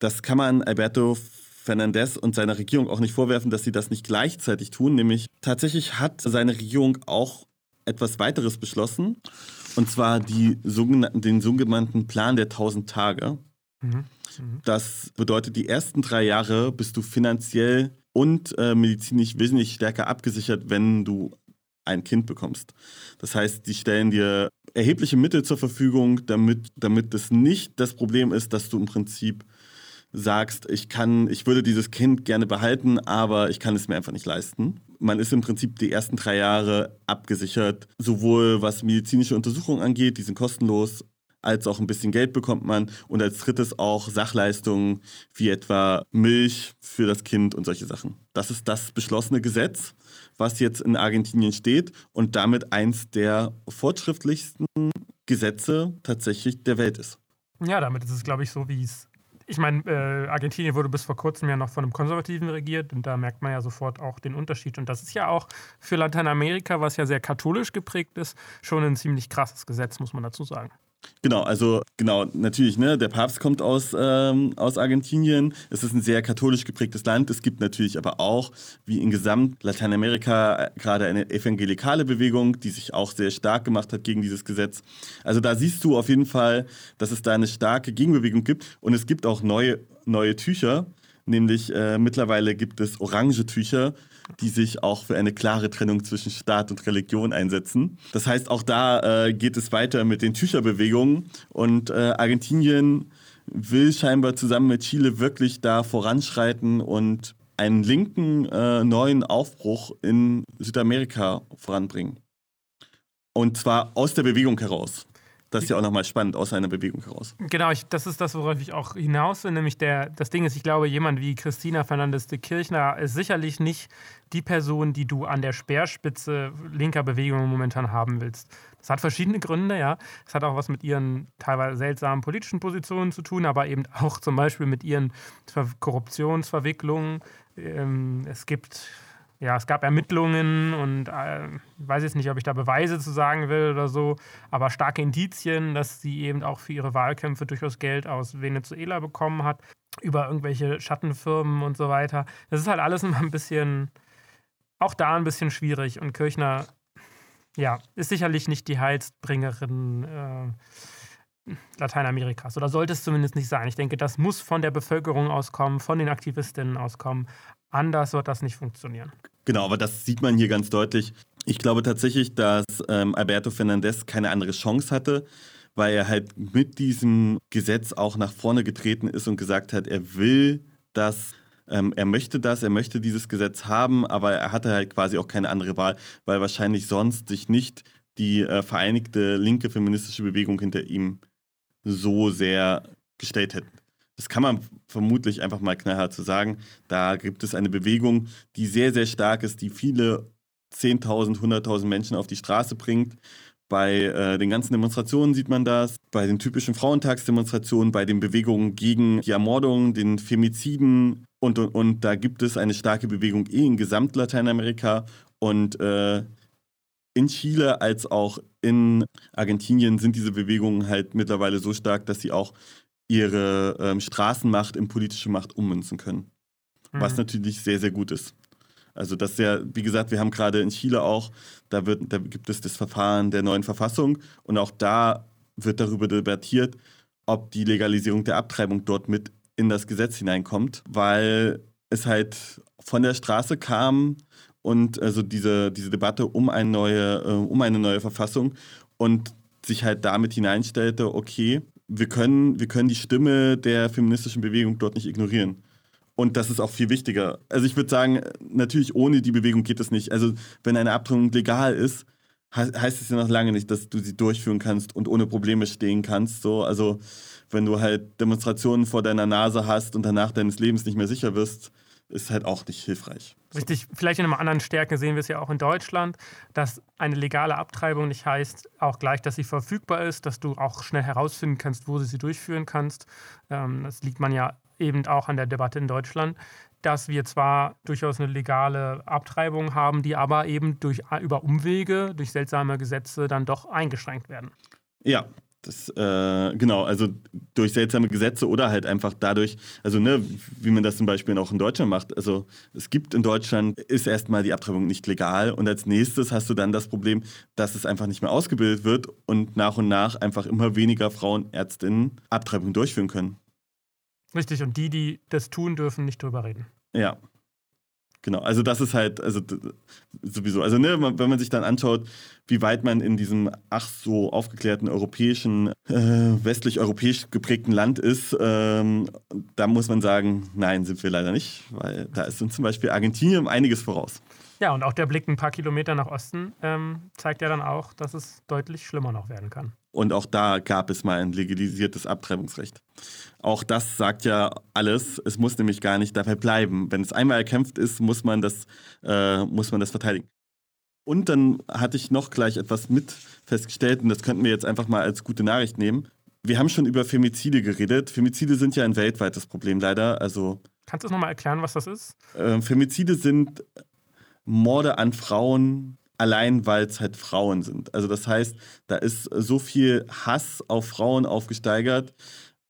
das kann man Alberto Fernandez und seiner Regierung auch nicht vorwerfen, dass sie das nicht gleichzeitig tun. Nämlich tatsächlich hat seine Regierung auch etwas weiteres beschlossen. Und zwar die sogenannten, den sogenannten Plan der 1000 Tage. Mhm. Mhm. Das bedeutet, die ersten drei Jahre bist du finanziell und äh, medizinisch wesentlich stärker abgesichert, wenn du ein Kind bekommst. Das heißt, die stellen dir erhebliche Mittel zur Verfügung, damit, damit es nicht das Problem ist, dass du im Prinzip sagst, ich kann, ich würde dieses Kind gerne behalten, aber ich kann es mir einfach nicht leisten. Man ist im Prinzip die ersten drei Jahre abgesichert, sowohl was medizinische Untersuchungen angeht, die sind kostenlos, als auch ein bisschen Geld bekommt man und als drittes auch Sachleistungen wie etwa Milch für das Kind und solche Sachen. Das ist das beschlossene Gesetz, was jetzt in Argentinien steht und damit eins der fortschrittlichsten Gesetze tatsächlich der Welt ist. Ja, damit ist es, glaube ich, so, wie es ich meine, äh, Argentinien wurde bis vor kurzem ja noch von einem Konservativen regiert und da merkt man ja sofort auch den Unterschied. Und das ist ja auch für Lateinamerika, was ja sehr katholisch geprägt ist, schon ein ziemlich krasses Gesetz, muss man dazu sagen. Genau, also genau, natürlich, ne, der Papst kommt aus, ähm, aus Argentinien. Es ist ein sehr katholisch geprägtes Land. Es gibt natürlich aber auch, wie in Gesamt Lateinamerika, gerade eine evangelikale Bewegung, die sich auch sehr stark gemacht hat gegen dieses Gesetz. Also da siehst du auf jeden Fall, dass es da eine starke Gegenbewegung gibt. Und es gibt auch neue, neue Tücher, nämlich äh, mittlerweile gibt es orange Tücher, die sich auch für eine klare Trennung zwischen Staat und Religion einsetzen. Das heißt, auch da äh, geht es weiter mit den Tücherbewegungen und äh, Argentinien will scheinbar zusammen mit Chile wirklich da voranschreiten und einen linken äh, neuen Aufbruch in Südamerika voranbringen. Und zwar aus der Bewegung heraus. Das ist ja auch nochmal spannend aus einer Bewegung heraus. Genau, ich, das ist das, worauf ich auch hinaus will. Nämlich der, das Ding ist, ich glaube, jemand wie Christina Fernandes de Kirchner ist sicherlich nicht die Person, die du an der Speerspitze linker Bewegungen momentan haben willst. Das hat verschiedene Gründe, ja. Es hat auch was mit ihren teilweise seltsamen politischen Positionen zu tun, aber eben auch zum Beispiel mit ihren Korruptionsverwicklungen. Ähm, es gibt ja, es gab Ermittlungen und äh, ich weiß jetzt nicht, ob ich da Beweise zu sagen will oder so, aber starke Indizien, dass sie eben auch für ihre Wahlkämpfe durchaus Geld aus Venezuela bekommen hat, über irgendwelche Schattenfirmen und so weiter. Das ist halt alles immer ein bisschen, auch da ein bisschen schwierig und Kirchner, ja, ist sicherlich nicht die Heilsbringerin. Äh, Lateinamerikas oder sollte es zumindest nicht sein. Ich denke, das muss von der Bevölkerung auskommen, von den Aktivistinnen auskommen. Anders wird das nicht funktionieren. Genau, aber das sieht man hier ganz deutlich. Ich glaube tatsächlich, dass ähm, Alberto Fernandez keine andere Chance hatte, weil er halt mit diesem Gesetz auch nach vorne getreten ist und gesagt hat, er will das, ähm, er möchte das, er möchte dieses Gesetz haben, aber er hatte halt quasi auch keine andere Wahl, weil wahrscheinlich sonst sich nicht die äh, vereinigte linke feministische Bewegung hinter ihm so sehr gestellt hätten. Das kann man vermutlich einfach mal knallhart zu sagen, da gibt es eine Bewegung, die sehr, sehr stark ist, die viele 10.000, 100.000 Menschen auf die Straße bringt. Bei äh, den ganzen Demonstrationen sieht man das, bei den typischen Frauentagsdemonstrationen, bei den Bewegungen gegen die Ermordung, den Femiziden und, und, und. Da gibt es eine starke Bewegung eh in gesamt Lateinamerika und äh, in Chile als auch in Argentinien sind diese Bewegungen halt mittlerweile so stark, dass sie auch ihre ähm, Straßenmacht in politische Macht ummünzen können. Mhm. Was natürlich sehr, sehr gut ist. Also das ist ja, wie gesagt, wir haben gerade in Chile auch, da, wird, da gibt es das Verfahren der neuen Verfassung und auch da wird darüber debattiert, ob die Legalisierung der Abtreibung dort mit in das Gesetz hineinkommt, weil es halt von der Straße kam und also diese, diese Debatte um eine neue, äh, um eine neue Verfassung und sich halt damit hineinstellte, okay, wir können, wir können die Stimme der feministischen Bewegung dort nicht ignorieren. Und das ist auch viel wichtiger. Also ich würde sagen, natürlich ohne die Bewegung geht es nicht. Also wenn eine Abtreibung legal ist, heißt es ja noch lange nicht, dass du sie durchführen kannst und ohne Probleme stehen kannst. So, also wenn du halt Demonstrationen vor deiner Nase hast und danach deines Lebens nicht mehr sicher wirst, ist halt auch nicht hilfreich. Richtig, vielleicht in einer anderen Stärke sehen wir es ja auch in Deutschland, dass eine legale Abtreibung nicht heißt, auch gleich, dass sie verfügbar ist, dass du auch schnell herausfinden kannst, wo du sie durchführen kannst. Ähm, das liegt man ja eben auch an der Debatte in Deutschland, dass wir zwar durchaus eine legale Abtreibung haben, die aber eben durch, über Umwege, durch seltsame Gesetze dann doch eingeschränkt werden. Ja, das, äh, genau, also durch seltsame Gesetze oder halt einfach dadurch, also ne, wie man das zum Beispiel auch in Deutschland macht. Also es gibt in Deutschland, ist erstmal die Abtreibung nicht legal und als nächstes hast du dann das Problem, dass es einfach nicht mehr ausgebildet wird und nach und nach einfach immer weniger Frauenärztinnen Abtreibung durchführen können. Richtig, und die, die das tun, dürfen nicht drüber reden. Ja, Genau, also das ist halt, also sowieso, also ne, wenn man sich dann anschaut, wie weit man in diesem ach so aufgeklärten europäischen, äh, westlich-europäisch geprägten Land ist, ähm, da muss man sagen, nein, sind wir leider nicht, weil da ist uns zum Beispiel Argentinien einiges voraus. Ja, und auch der Blick ein paar Kilometer nach Osten ähm, zeigt ja dann auch, dass es deutlich schlimmer noch werden kann. Und auch da gab es mal ein legalisiertes Abtreibungsrecht. Auch das sagt ja alles. Es muss nämlich gar nicht dabei bleiben. Wenn es einmal erkämpft ist, muss man das, äh, muss man das verteidigen. Und dann hatte ich noch gleich etwas mit festgestellt, und das könnten wir jetzt einfach mal als gute Nachricht nehmen. Wir haben schon über Femizide geredet. Femizide sind ja ein weltweites Problem leider. Also, Kannst du es nochmal erklären, was das ist? Äh, Femizide sind Morde an Frauen, allein weil es halt Frauen sind. Also das heißt, da ist so viel Hass auf Frauen aufgesteigert,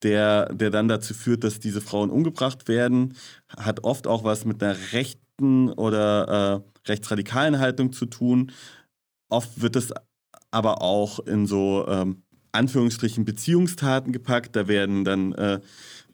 der, der dann dazu führt, dass diese Frauen umgebracht werden, hat oft auch was mit einer rechten oder äh, rechtsradikalen Haltung zu tun. Oft wird es aber auch in so ähm, Anführungsstrichen Beziehungstaten gepackt. Da werden dann, äh,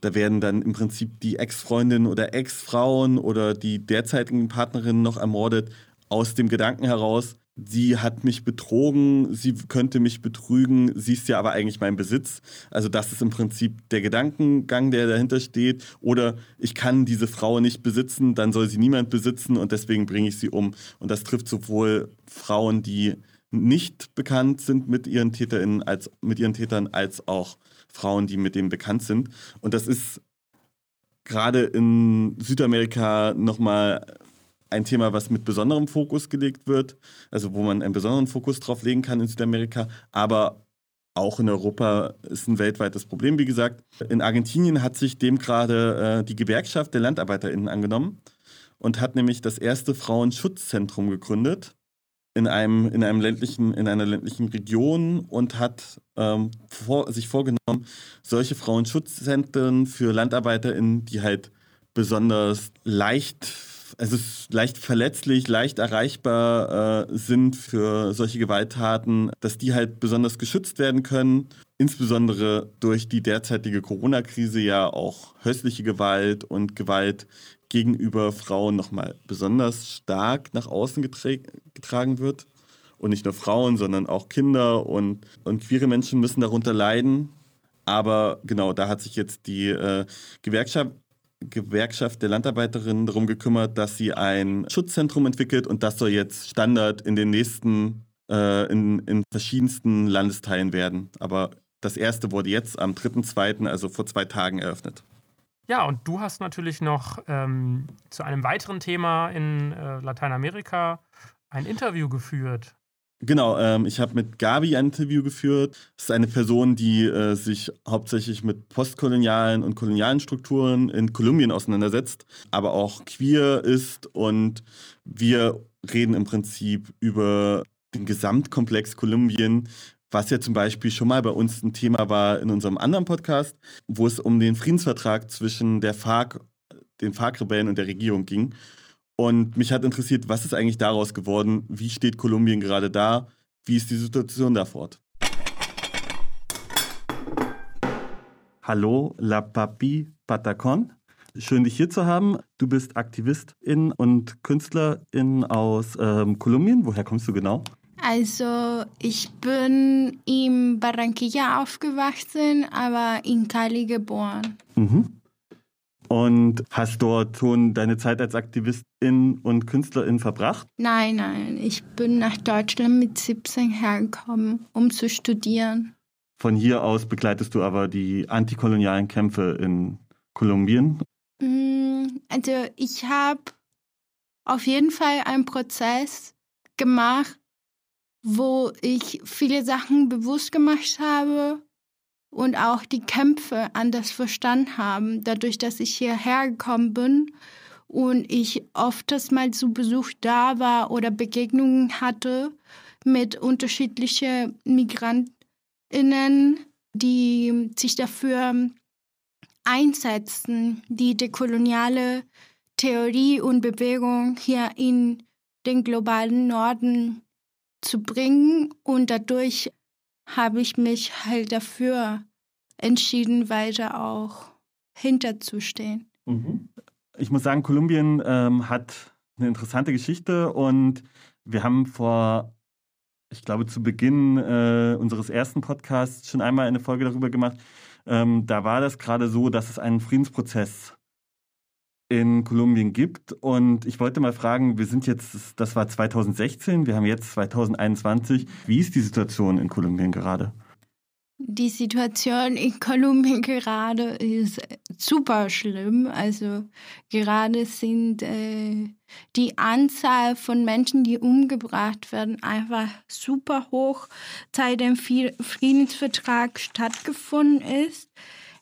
da werden dann im Prinzip die Ex-Freundinnen oder Ex-Frauen oder die derzeitigen Partnerinnen noch ermordet, aus dem Gedanken heraus, sie hat mich betrogen, sie könnte mich betrügen, sie ist ja aber eigentlich mein Besitz. Also das ist im Prinzip der Gedankengang, der dahinter steht. Oder ich kann diese Frau nicht besitzen, dann soll sie niemand besitzen und deswegen bringe ich sie um. Und das trifft sowohl Frauen, die nicht bekannt sind mit ihren TäterInnen, als mit ihren Tätern, als auch Frauen, die mit denen bekannt sind. Und das ist gerade in Südamerika nochmal ein Thema, was mit besonderem Fokus gelegt wird, also wo man einen besonderen Fokus drauf legen kann in Südamerika, aber auch in Europa ist ein weltweites Problem, wie gesagt. In Argentinien hat sich dem gerade äh, die Gewerkschaft der LandarbeiterInnen angenommen und hat nämlich das erste Frauenschutzzentrum gegründet in einem, in einem ländlichen, in einer ländlichen Region und hat ähm, vor, sich vorgenommen, solche Frauenschutzzentren für LandarbeiterInnen, die halt besonders leicht also leicht verletzlich, leicht erreichbar äh, sind für solche Gewalttaten, dass die halt besonders geschützt werden können. Insbesondere durch die derzeitige Corona-Krise ja auch häusliche Gewalt und Gewalt gegenüber Frauen nochmal besonders stark nach außen getra getragen wird. Und nicht nur Frauen, sondern auch Kinder und, und queere Menschen müssen darunter leiden. Aber genau, da hat sich jetzt die äh, Gewerkschaft Gewerkschaft der Landarbeiterinnen darum gekümmert, dass sie ein Schutzzentrum entwickelt und das soll jetzt Standard in den nächsten, äh, in, in verschiedensten Landesteilen werden. Aber das erste wurde jetzt am 3.2., also vor zwei Tagen eröffnet. Ja, und du hast natürlich noch ähm, zu einem weiteren Thema in äh, Lateinamerika ein Interview geführt. Genau, ähm, ich habe mit Gabi ein Interview geführt. Das ist eine Person, die äh, sich hauptsächlich mit postkolonialen und kolonialen Strukturen in Kolumbien auseinandersetzt, aber auch queer ist. Und wir reden im Prinzip über den Gesamtkomplex Kolumbien, was ja zum Beispiel schon mal bei uns ein Thema war in unserem anderen Podcast, wo es um den Friedensvertrag zwischen der FARC, den FARC-Rebellen und der Regierung ging. Und mich hat interessiert, was ist eigentlich daraus geworden? Wie steht Kolumbien gerade da? Wie ist die Situation da fort? Hallo, La Papi Patacon. Schön, dich hier zu haben. Du bist Aktivistin und Künstlerin aus ähm, Kolumbien. Woher kommst du genau? Also, ich bin in Barranquilla aufgewachsen, aber in Cali geboren. Mhm und hast dort schon deine Zeit als Aktivistin und Künstlerin verbracht? Nein, nein. Ich bin nach Deutschland mit 17 hergekommen, um zu studieren. Von hier aus begleitest du aber die antikolonialen Kämpfe in Kolumbien? Mm, also ich habe auf jeden Fall einen Prozess gemacht, wo ich viele Sachen bewusst gemacht habe und auch die Kämpfe anders verstanden haben, dadurch, dass ich hierher gekommen bin und ich oftmals mal zu Besuch da war oder Begegnungen hatte mit unterschiedlichen Migrantinnen, die sich dafür einsetzen, die dekoloniale Theorie und Bewegung hier in den globalen Norden zu bringen und dadurch habe ich mich halt dafür entschieden, weiter auch hinterzustehen. Mhm. Ich muss sagen, Kolumbien ähm, hat eine interessante Geschichte und wir haben vor, ich glaube, zu Beginn äh, unseres ersten Podcasts schon einmal eine Folge darüber gemacht. Ähm, da war das gerade so, dass es einen Friedensprozess in Kolumbien gibt. Und ich wollte mal fragen, wir sind jetzt, das war 2016, wir haben jetzt 2021. Wie ist die Situation in Kolumbien gerade? Die Situation in Kolumbien gerade ist super schlimm. Also gerade sind äh, die Anzahl von Menschen, die umgebracht werden, einfach super hoch, seit dem Friedensvertrag stattgefunden ist.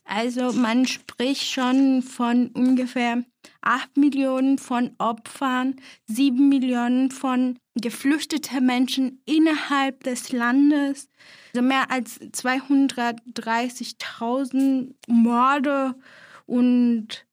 Also man spricht schon von ungefähr 8 Millionen von Opfern, 7 Millionen von geflüchteten Menschen innerhalb des Landes, also mehr als 230.000 Morde und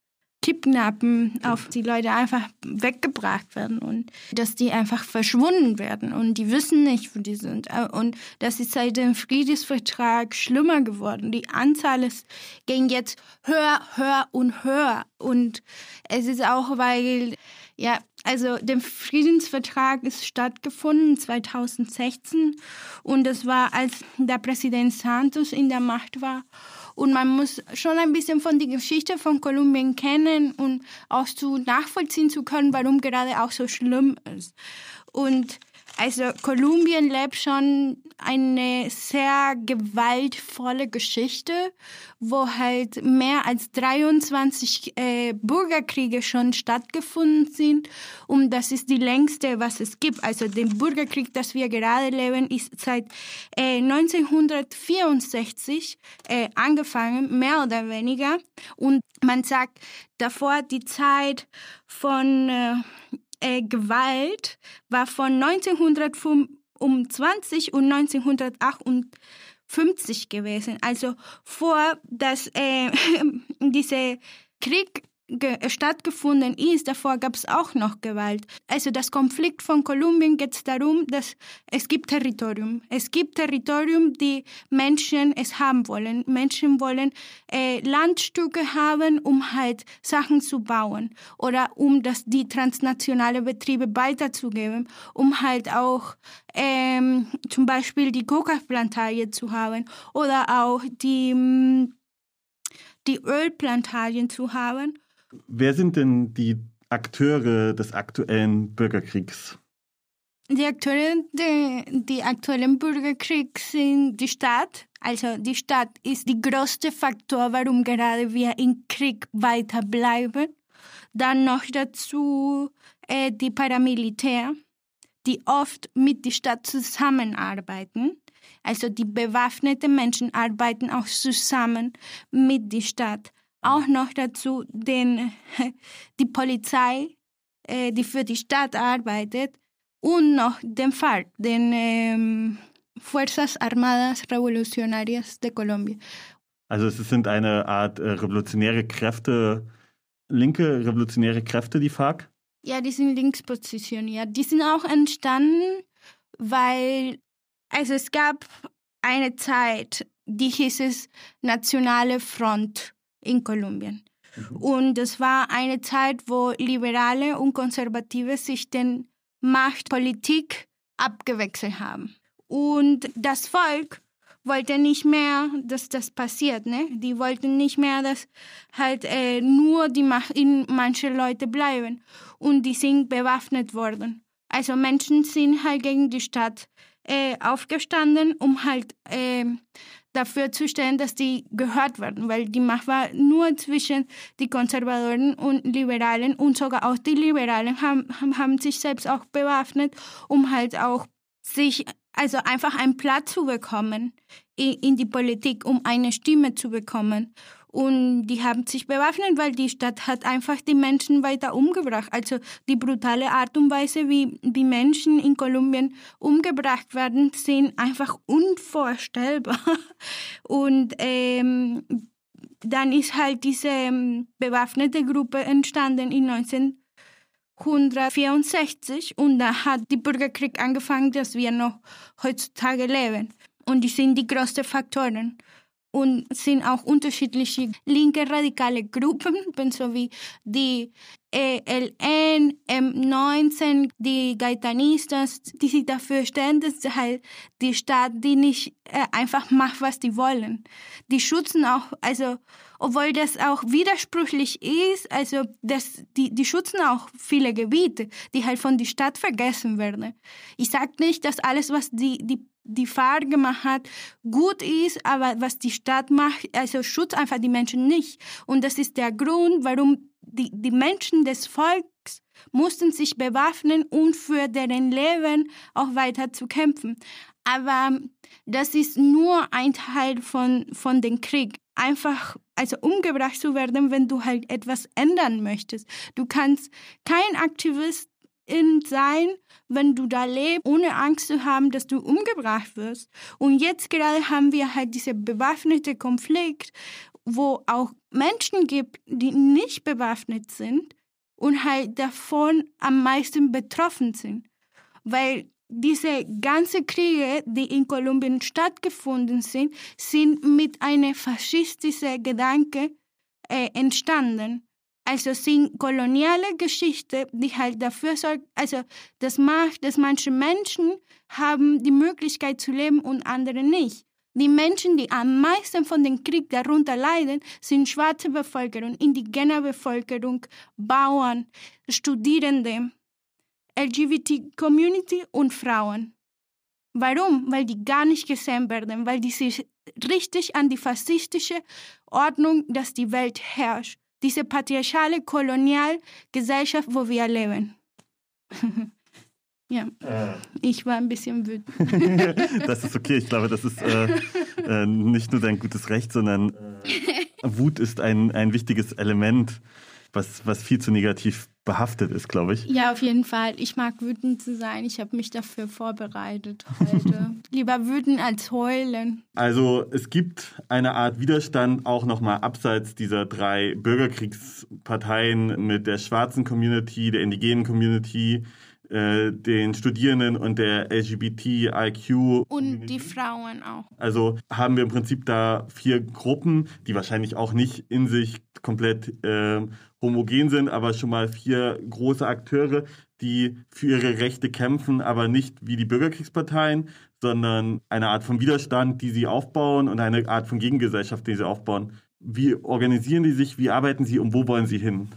Kidnappen auf die Leute einfach weggebracht werden und dass die einfach verschwunden werden und die wissen nicht, wo die sind. Und das ist seit dem Friedensvertrag schlimmer geworden. Die Anzahl ist, ging jetzt höher, höher und höher. Und es ist auch, weil, ja, also der Friedensvertrag ist stattgefunden 2016 und das war, als der Präsident Santos in der Macht war. Und man muss schon ein bisschen von der Geschichte von Kolumbien kennen und auch zu nachvollziehen zu können, warum gerade auch so schlimm ist. Und Also Kolumbien lebt schon eine sehr gewaltvolle Geschichte, wo halt mehr als 23 äh, Bürgerkriege schon stattgefunden sind. Und das ist die längste, was es gibt. Also den Bürgerkrieg, das wir gerade leben, ist seit äh, 1964 äh, angefangen, mehr oder weniger. Und man sagt davor die Zeit von äh, Gewalt war von 1925 und 1958 gewesen. Also vor, dass äh, dieser Krieg stattgefunden ist, davor gab es auch noch Gewalt. Also das Konflikt von Kolumbien geht darum, dass es gibt Territorium. Es gibt Territorium, die Menschen es haben wollen. Menschen wollen äh, Landstücke haben, um halt Sachen zu bauen oder um das die transnationale Betriebe weiterzugeben, um halt auch ähm, zum Beispiel die Coca-Plantage zu haben oder auch die mm, die Ölplantagen zu haben Wer sind denn die Akteure des aktuellen Bürgerkriegs? Die Akteure de, die aktuellen Bürgerkriegs sind die Stadt. Also die Stadt ist der größte Faktor, warum gerade wir im Krieg weiterbleiben. Dann noch dazu äh, die Paramilitär, die oft mit der Stadt zusammenarbeiten. Also die bewaffneten Menschen arbeiten auch zusammen mit der Stadt auch noch dazu den, die Polizei, äh, die für die Stadt arbeitet, und noch den FARC, den ähm, Fuerzas Armadas Revolucionarias de Colombia. Also es sind eine Art äh, revolutionäre Kräfte, linke revolutionäre Kräfte, die FARC? Ja, die sind links positioniert. Die sind auch entstanden, weil also es gab eine Zeit, die hieß es Nationale Front in Kolumbien. Mhm. Und es war eine Zeit, wo Liberale und Konservative sich den Machtpolitik abgewechselt haben. Und das Volk wollte nicht mehr, dass das passiert. Ne? Die wollten nicht mehr, dass halt äh, nur die Macht in manche Leute bleiben. Und die sind bewaffnet worden. Also Menschen sind halt gegen die Stadt äh, aufgestanden, um halt äh, dafür zu stellen, dass die gehört werden, weil die Macht war nur zwischen die Konservatoren und Liberalen und sogar auch die Liberalen haben, haben sich selbst auch bewaffnet, um halt auch sich, also einfach einen Platz zu bekommen in, in die Politik, um eine Stimme zu bekommen. Und die haben sich bewaffnet, weil die Stadt hat einfach die Menschen weiter umgebracht. Also die brutale Art und Weise, wie die Menschen in Kolumbien umgebracht werden, sind einfach unvorstellbar. Und ähm, dann ist halt diese ähm, bewaffnete Gruppe entstanden in 1964 und da hat der Bürgerkrieg angefangen, dass wir noch heutzutage leben. Und die sind die größten Faktoren und sind auch unterschiedliche linke radikale Gruppen, so wie die ELN, M19, die Gaitanistas, die sich dafür stellen, dass halt die Stadt, die nicht äh, einfach macht, was die wollen. Die schützen auch, also obwohl das auch widersprüchlich ist, also das, die, die schützen auch viele Gebiete, die halt von der Stadt vergessen werden. Ich sage nicht, dass alles, was die, die die FARC gemacht hat, gut ist, aber was die Stadt macht, also schützt einfach die Menschen nicht. Und das ist der Grund, warum die, die Menschen des Volks mussten sich bewaffnen und für deren Leben auch weiter zu kämpfen. Aber das ist nur ein Teil von, von dem Krieg. Einfach, also umgebracht zu werden, wenn du halt etwas ändern möchtest. Du kannst kein Aktivist sein, wenn du da lebst, ohne Angst zu haben, dass du umgebracht wirst. Und jetzt gerade haben wir halt diesen bewaffneten Konflikt, wo auch Menschen gibt, die nicht bewaffnet sind und halt davon am meisten betroffen sind. Weil diese ganzen Kriege, die in Kolumbien stattgefunden sind, sind mit einem faschistischen Gedanke äh, entstanden. Also sind koloniale Geschichte, die halt dafür sorgt, also das macht, dass manche Menschen haben die Möglichkeit zu leben und andere nicht. Die Menschen, die am meisten von dem Krieg darunter leiden, sind schwarze Bevölkerung, indigene Bevölkerung, Bauern, Studierende, LGBT-Community und Frauen. Warum? Weil die gar nicht gesehen werden, weil die sich richtig an die faschistische Ordnung, dass die Welt herrscht. Diese patriarchale Kolonialgesellschaft, wo wir leben. ja, äh. ich war ein bisschen wütend. das ist okay. Ich glaube, das ist äh, äh, nicht nur dein gutes Recht, sondern Wut ist ein, ein wichtiges Element, was, was viel zu negativ behaftet ist, glaube ich. Ja, auf jeden Fall. Ich mag wütend zu sein. Ich habe mich dafür vorbereitet heute. Lieber wütend als heulen. Also es gibt eine Art Widerstand auch nochmal abseits dieser drei Bürgerkriegsparteien mit der schwarzen Community, der indigenen Community, äh, den Studierenden und der LGBTIQ. Und die Frauen auch. Also haben wir im Prinzip da vier Gruppen, die wahrscheinlich auch nicht in sich komplett äh, homogen sind, aber schon mal vier große Akteure, die für ihre Rechte kämpfen, aber nicht wie die Bürgerkriegsparteien, sondern eine Art von Widerstand, die sie aufbauen und eine Art von Gegengesellschaft, die sie aufbauen. Wie organisieren die sich? Wie arbeiten sie und wo wollen sie hin?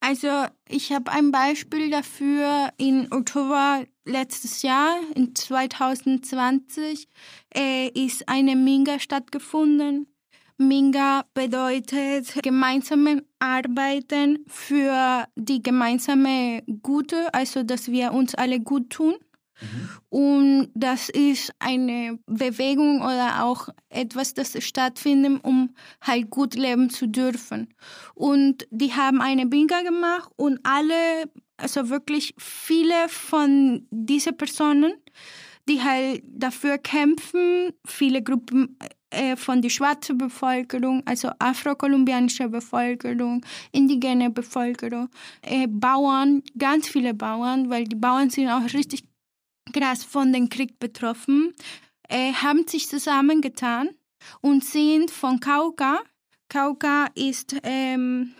Also ich habe ein Beispiel dafür. In Oktober letztes Jahr, in 2020, äh, ist eine Minga stattgefunden. Minga bedeutet gemeinsame Arbeiten für die gemeinsame Gute, also dass wir uns alle gut tun. Mhm. Und das ist eine Bewegung oder auch etwas, das stattfindet, um halt gut leben zu dürfen. Und die haben eine Binga gemacht und alle, also wirklich viele von diesen Personen, die halt dafür kämpfen, viele Gruppen von der schwarzen Bevölkerung, also afrokolumbianische Bevölkerung, indigene Bevölkerung, äh, Bauern, ganz viele Bauern, weil die Bauern sind auch richtig krass von dem Krieg betroffen, äh, haben sich zusammengetan und sind von Kauka. Kauka ist ähm,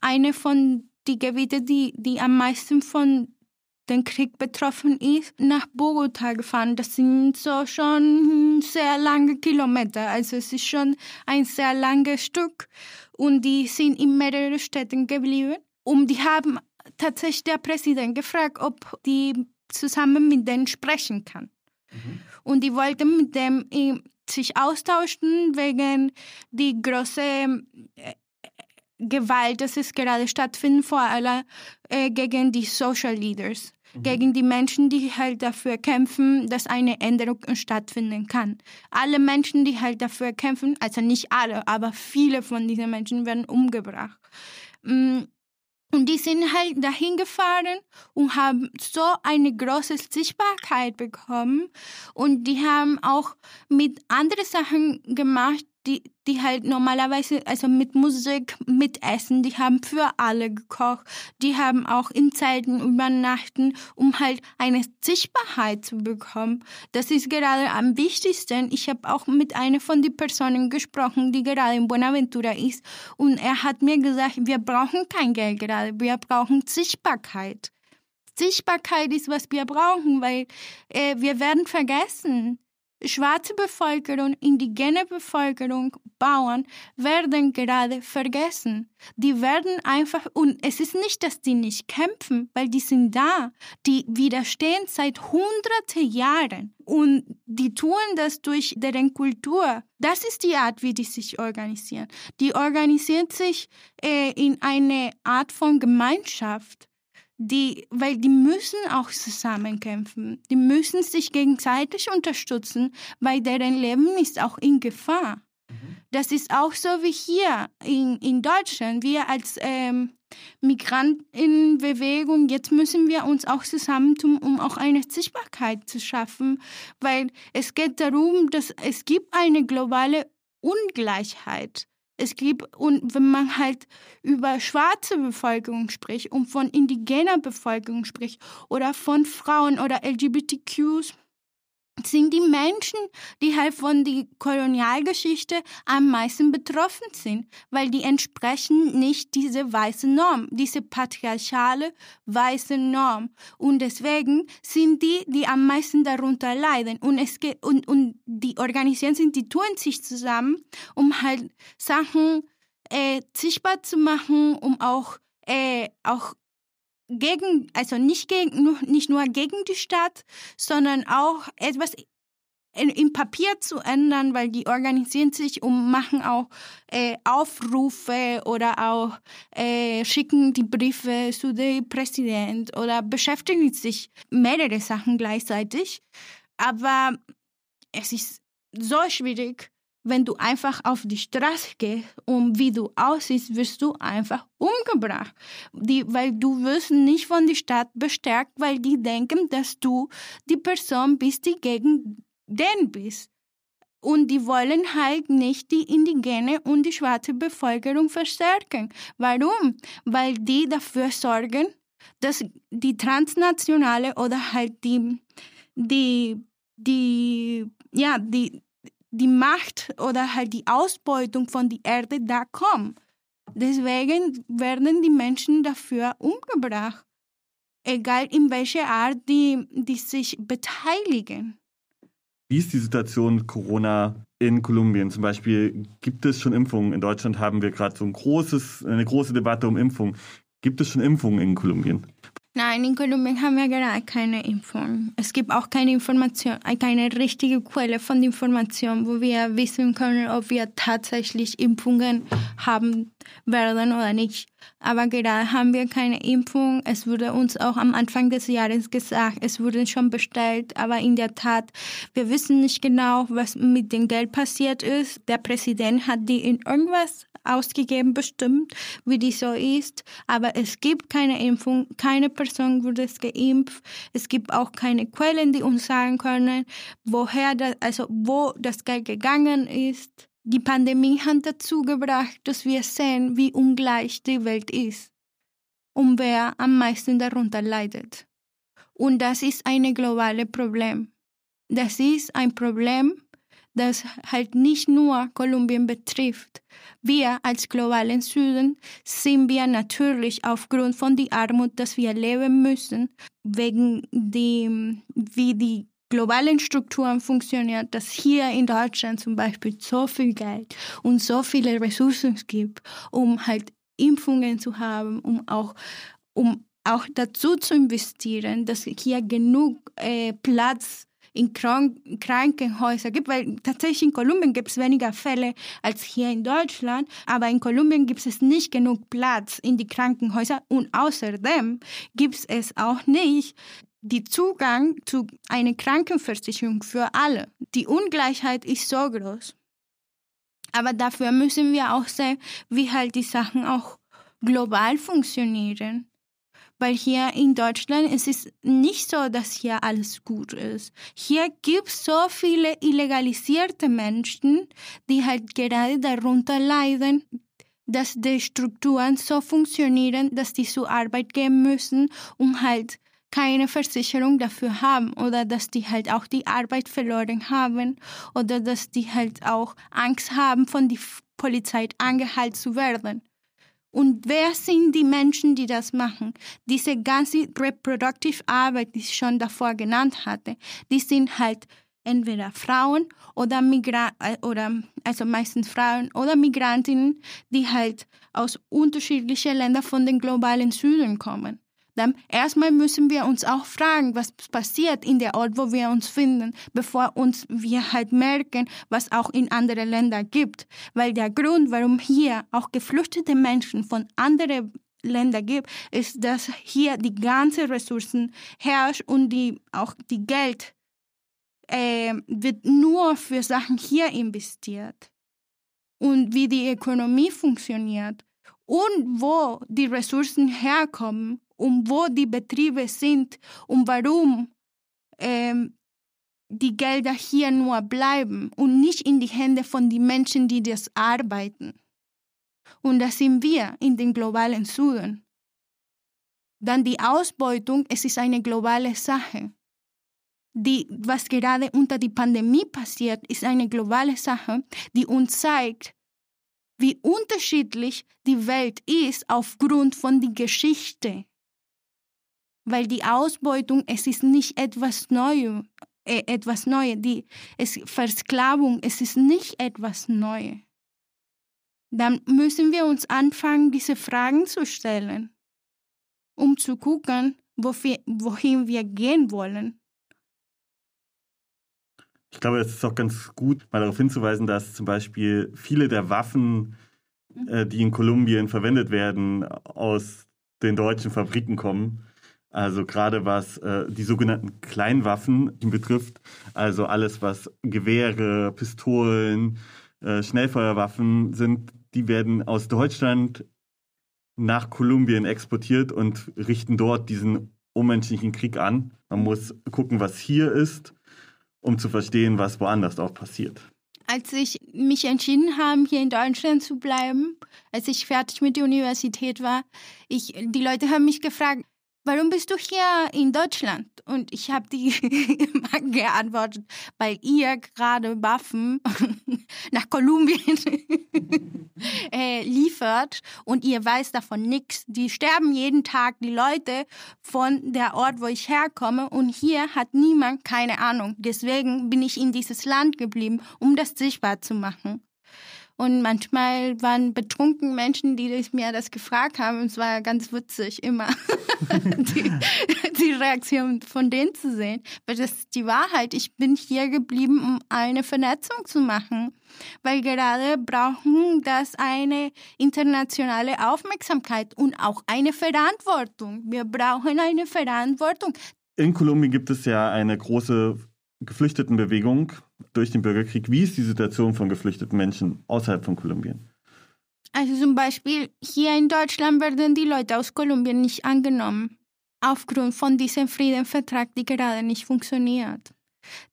eine von den Gebieten, die, die am meisten von dem Krieg betroffen ist, nach Bogota gefahren. Das sind so schon sehr lange Kilometer. Also es ist schon ein sehr langes Stück. Und die sind in mehreren Städten geblieben. Und die haben tatsächlich der Präsident gefragt, ob die zusammen mit denen sprechen kann. Mhm. Und die wollten mit dem sich austauschen wegen die große äh, Gewalt, das es gerade stattfindet, vor allem äh, gegen die Social Leaders. Gegen die Menschen, die halt dafür kämpfen, dass eine Änderung stattfinden kann. Alle Menschen, die halt dafür kämpfen, also nicht alle, aber viele von diesen Menschen werden umgebracht. Mm, und die sind halt dahin gefahren und haben so eine große Sichtbarkeit bekommen. Und die haben auch mit anderen Sachen gemacht, die, die halt normalerweise, also mit Musik, mit Essen, die haben für alle gekocht, die haben auch in Zelten übernachten, um halt eine Sichtbarkeit zu bekommen. Das ist gerade am wichtigsten. Ich habe auch mit einer von den Personen gesprochen, die gerade in Buenaventura ist und er hat mir gesagt, wir brauchen kein Geld gerade, wir brauchen Sichtbarkeit. Sichtbarkeit ist, was wir brauchen, weil äh, wir werden vergessen schwarze Bevölkerung, indigene Bevölkerung, Bauern werden gerade vergessen. Die werden einfach, und es ist nicht, dass die nicht kämpfen, weil die sind da. Die widerstehen seit hunderte Jahren. Und die tun das durch deren Kultur. Das ist die Art, wie die sich organisieren. Die organisieren sich äh, in eine Art von Gemeinschaft die, weil die müssen auch zusammenkämpfen. Die müssen sich gegenseitig unterstützen, weil deren Leben ist auch in Gefahr. Mhm. Das ist auch so wie hier in, in Deutschland. Wir als ähm, Migrantinnenbewegung, jetzt müssen wir uns auch zusammentun, um auch eine Sichtbarkeit zu schaffen, weil es geht darum, dass es gibt eine globale Ungleichheit es gibt, und wenn man halt über schwarze Bevölkerung spricht und von indigener Bevölkerung spricht oder von Frauen oder LGBTQs, sind die Menschen, die halt von der Kolonialgeschichte am meisten betroffen sind, weil die entsprechen nicht diese weiße Norm, diese patriarchale weiße Norm. Und deswegen sind die, die am meisten darunter leiden. Und, es geht, und, und die organisieren sich, die tun sich zusammen, um halt Sachen äh, sichtbar zu machen, um auch, äh, auch gegen, also nicht, gegen, nicht nur gegen die Stadt, sondern auch etwas im Papier zu ändern, weil die organisieren sich und machen auch äh, Aufrufe oder auch äh, schicken die Briefe zu dem Präsident oder beschäftigen sich mehrere Sachen gleichzeitig. Aber es ist so schwierig, wenn du einfach auf die Straße gehst und wie du aussiehst, wirst du einfach umgebracht. Die, weil du wirst nicht von der Stadt bestärkt, weil die denken, dass du die Person bist, die gegen den bist. Und die wollen halt nicht die indigene und die schwarze Bevölkerung verstärken. Warum? Weil die dafür sorgen, dass die transnationale oder halt die, die, die, ja, die, die Macht oder halt die Ausbeutung von der Erde da kommt. Deswegen werden die Menschen dafür umgebracht, egal in welcher Art die, die sich beteiligen. Wie ist die Situation Corona in Kolumbien? Zum Beispiel gibt es schon Impfungen? In Deutschland haben wir gerade so ein großes, eine große Debatte um Impfungen. Gibt es schon Impfungen in Kolumbien? Nein, in Kolumbien haben wir gerade keine Impfung. Es gibt auch keine Information, äh, keine richtige Quelle von Information, wo wir wissen können, ob wir tatsächlich Impfungen haben werden oder nicht. Aber gerade haben wir keine Impfung. Es wurde uns auch am Anfang des Jahres gesagt, es wurde schon bestellt, aber in der Tat, wir wissen nicht genau, was mit dem Geld passiert ist. Der Präsident hat die in irgendwas ausgegeben, bestimmt, wie die so ist. Aber es gibt keine Impfung, keine Person wurde geimpft. Es gibt auch keine Quellen, die uns sagen können, woher das, also wo das Geld gegangen ist. Die Pandemie hat dazu gebracht, dass wir sehen, wie ungleich die Welt ist und wer am meisten darunter leidet. Und das ist ein globales Problem. Das ist ein Problem, das halt nicht nur Kolumbien betrifft. Wir als globalen Süden sind wir natürlich aufgrund von der Armut, dass wir leben müssen, wegen dem, wie die globalen Strukturen funktionieren, dass hier in Deutschland zum Beispiel so viel Geld und so viele Ressourcen gibt, um halt Impfungen zu haben, um auch, um auch dazu zu investieren, dass hier genug äh, Platz in Krank Krankenhäusern gibt, weil tatsächlich in Kolumbien gibt es weniger Fälle als hier in Deutschland, aber in Kolumbien gibt es nicht genug Platz in die Krankenhäuser und außerdem gibt es auch nicht die Zugang zu einer Krankenversicherung für alle. Die Ungleichheit ist so groß. Aber dafür müssen wir auch sehen, wie halt die Sachen auch global funktionieren. Weil hier in Deutschland es ist nicht so, dass hier alles gut ist. Hier gibt es so viele illegalisierte Menschen, die halt gerade darunter leiden, dass die Strukturen so funktionieren, dass die zur Arbeit gehen müssen, um halt keine Versicherung dafür haben oder dass die halt auch die Arbeit verloren haben oder dass die halt auch Angst haben, von der Polizei angehalten zu werden. Und wer sind die Menschen, die das machen? Diese ganze Reproductive Arbeit, die ich schon davor genannt hatte, die sind halt entweder Frauen oder Migra äh, oder also meistens Frauen oder Migrantinnen, die halt aus unterschiedlichen Ländern von den globalen Süden kommen. Dann erstmal müssen wir uns auch fragen, was passiert in der Ort, wo wir uns finden, bevor uns wir halt merken, was auch in anderen Ländern gibt. Weil der Grund, warum hier auch geflüchtete Menschen von anderen Ländern gibt, ist, dass hier die ganzen Ressourcen herrscht und die, auch die Geld äh, wird nur für Sachen hier investiert. Und wie die Ökonomie funktioniert und wo die Ressourcen herkommen und wo die Betriebe sind und warum ähm, die Gelder hier nur bleiben und nicht in die Hände von den Menschen, die das arbeiten. Und das sind wir in den globalen Süden. Dann die Ausbeutung, es ist eine globale Sache. Die, was gerade unter der Pandemie passiert, ist eine globale Sache, die uns zeigt, wie unterschiedlich die Welt ist aufgrund von der Geschichte weil die Ausbeutung, es ist nicht etwas Neues, äh, etwas Neues, die es, Versklavung, es ist nicht etwas Neues. Dann müssen wir uns anfangen, diese Fragen zu stellen. um zu gucken, wofür, wohin wir gehen wollen. Ich glaube, es ist auch ganz gut, mal darauf hinzuweisen, dass zum Beispiel viele der Waffen, äh, die in Kolumbien verwendet werden, aus den deutschen Fabriken kommen. Also gerade was äh, die sogenannten Kleinwaffen betrifft, also alles, was Gewehre, Pistolen, äh, Schnellfeuerwaffen sind, die werden aus Deutschland nach Kolumbien exportiert und richten dort diesen unmenschlichen Krieg an. Man muss gucken, was hier ist, um zu verstehen, was woanders auch passiert. Als ich mich entschieden habe, hier in Deutschland zu bleiben, als ich fertig mit der Universität war, ich, die Leute haben mich gefragt, warum bist du hier in Deutschland? Und ich habe die immer geantwortet, weil ihr gerade Waffen nach Kolumbien äh, liefert und ihr weiß davon nichts. Die sterben jeden Tag, die Leute von der Ort, wo ich herkomme und hier hat niemand keine Ahnung. Deswegen bin ich in dieses Land geblieben, um das sichtbar zu machen. Und manchmal waren betrunken Menschen, die mir das gefragt haben. Und es war ganz witzig, immer die, die, Reaktion von denen zu sehen. Weil das ist die Wahrheit. Ich bin hier geblieben, um eine Vernetzung zu machen. Weil gerade brauchen das eine internationale Aufmerksamkeit und auch eine Verantwortung. Wir brauchen eine Verantwortung. In Kolumbien gibt es ja eine große Geflüchtetenbewegung durch den Bürgerkrieg. Wie ist die Situation von geflüchteten Menschen außerhalb von Kolumbien? Also zum Beispiel hier in Deutschland werden die Leute aus Kolumbien nicht angenommen, aufgrund von diesem Friedensvertrag, der gerade nicht funktioniert.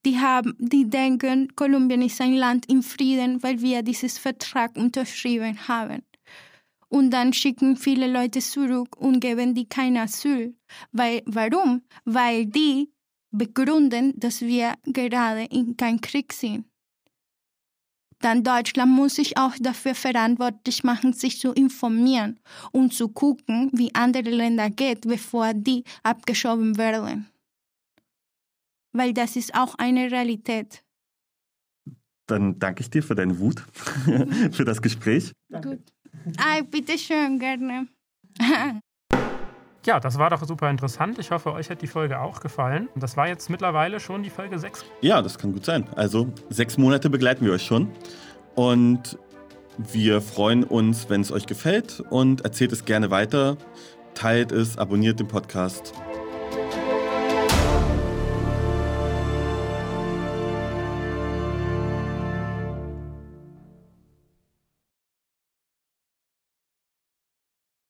Die, haben, die denken, Kolumbien ist ein Land im Frieden, weil wir dieses Vertrag unterschrieben haben. Und dann schicken viele Leute zurück und geben die kein Asyl. Weil, warum? Weil die begründen, dass wir gerade in keinem Krieg sind. Dann Deutschland muss sich auch dafür verantwortlich machen, sich zu informieren und zu gucken, wie andere Länder geht, bevor die abgeschoben werden. Weil das ist auch eine Realität. Dann danke ich dir für deine Wut, für das Gespräch. Gut. Ah, bitte schön, gerne. Ja, das war doch super interessant. Ich hoffe, euch hat die Folge auch gefallen. Das war jetzt mittlerweile schon die Folge 6. Ja, das kann gut sein. Also sechs Monate begleiten wir euch schon. Und wir freuen uns, wenn es euch gefällt und erzählt es gerne weiter. Teilt es, abonniert den Podcast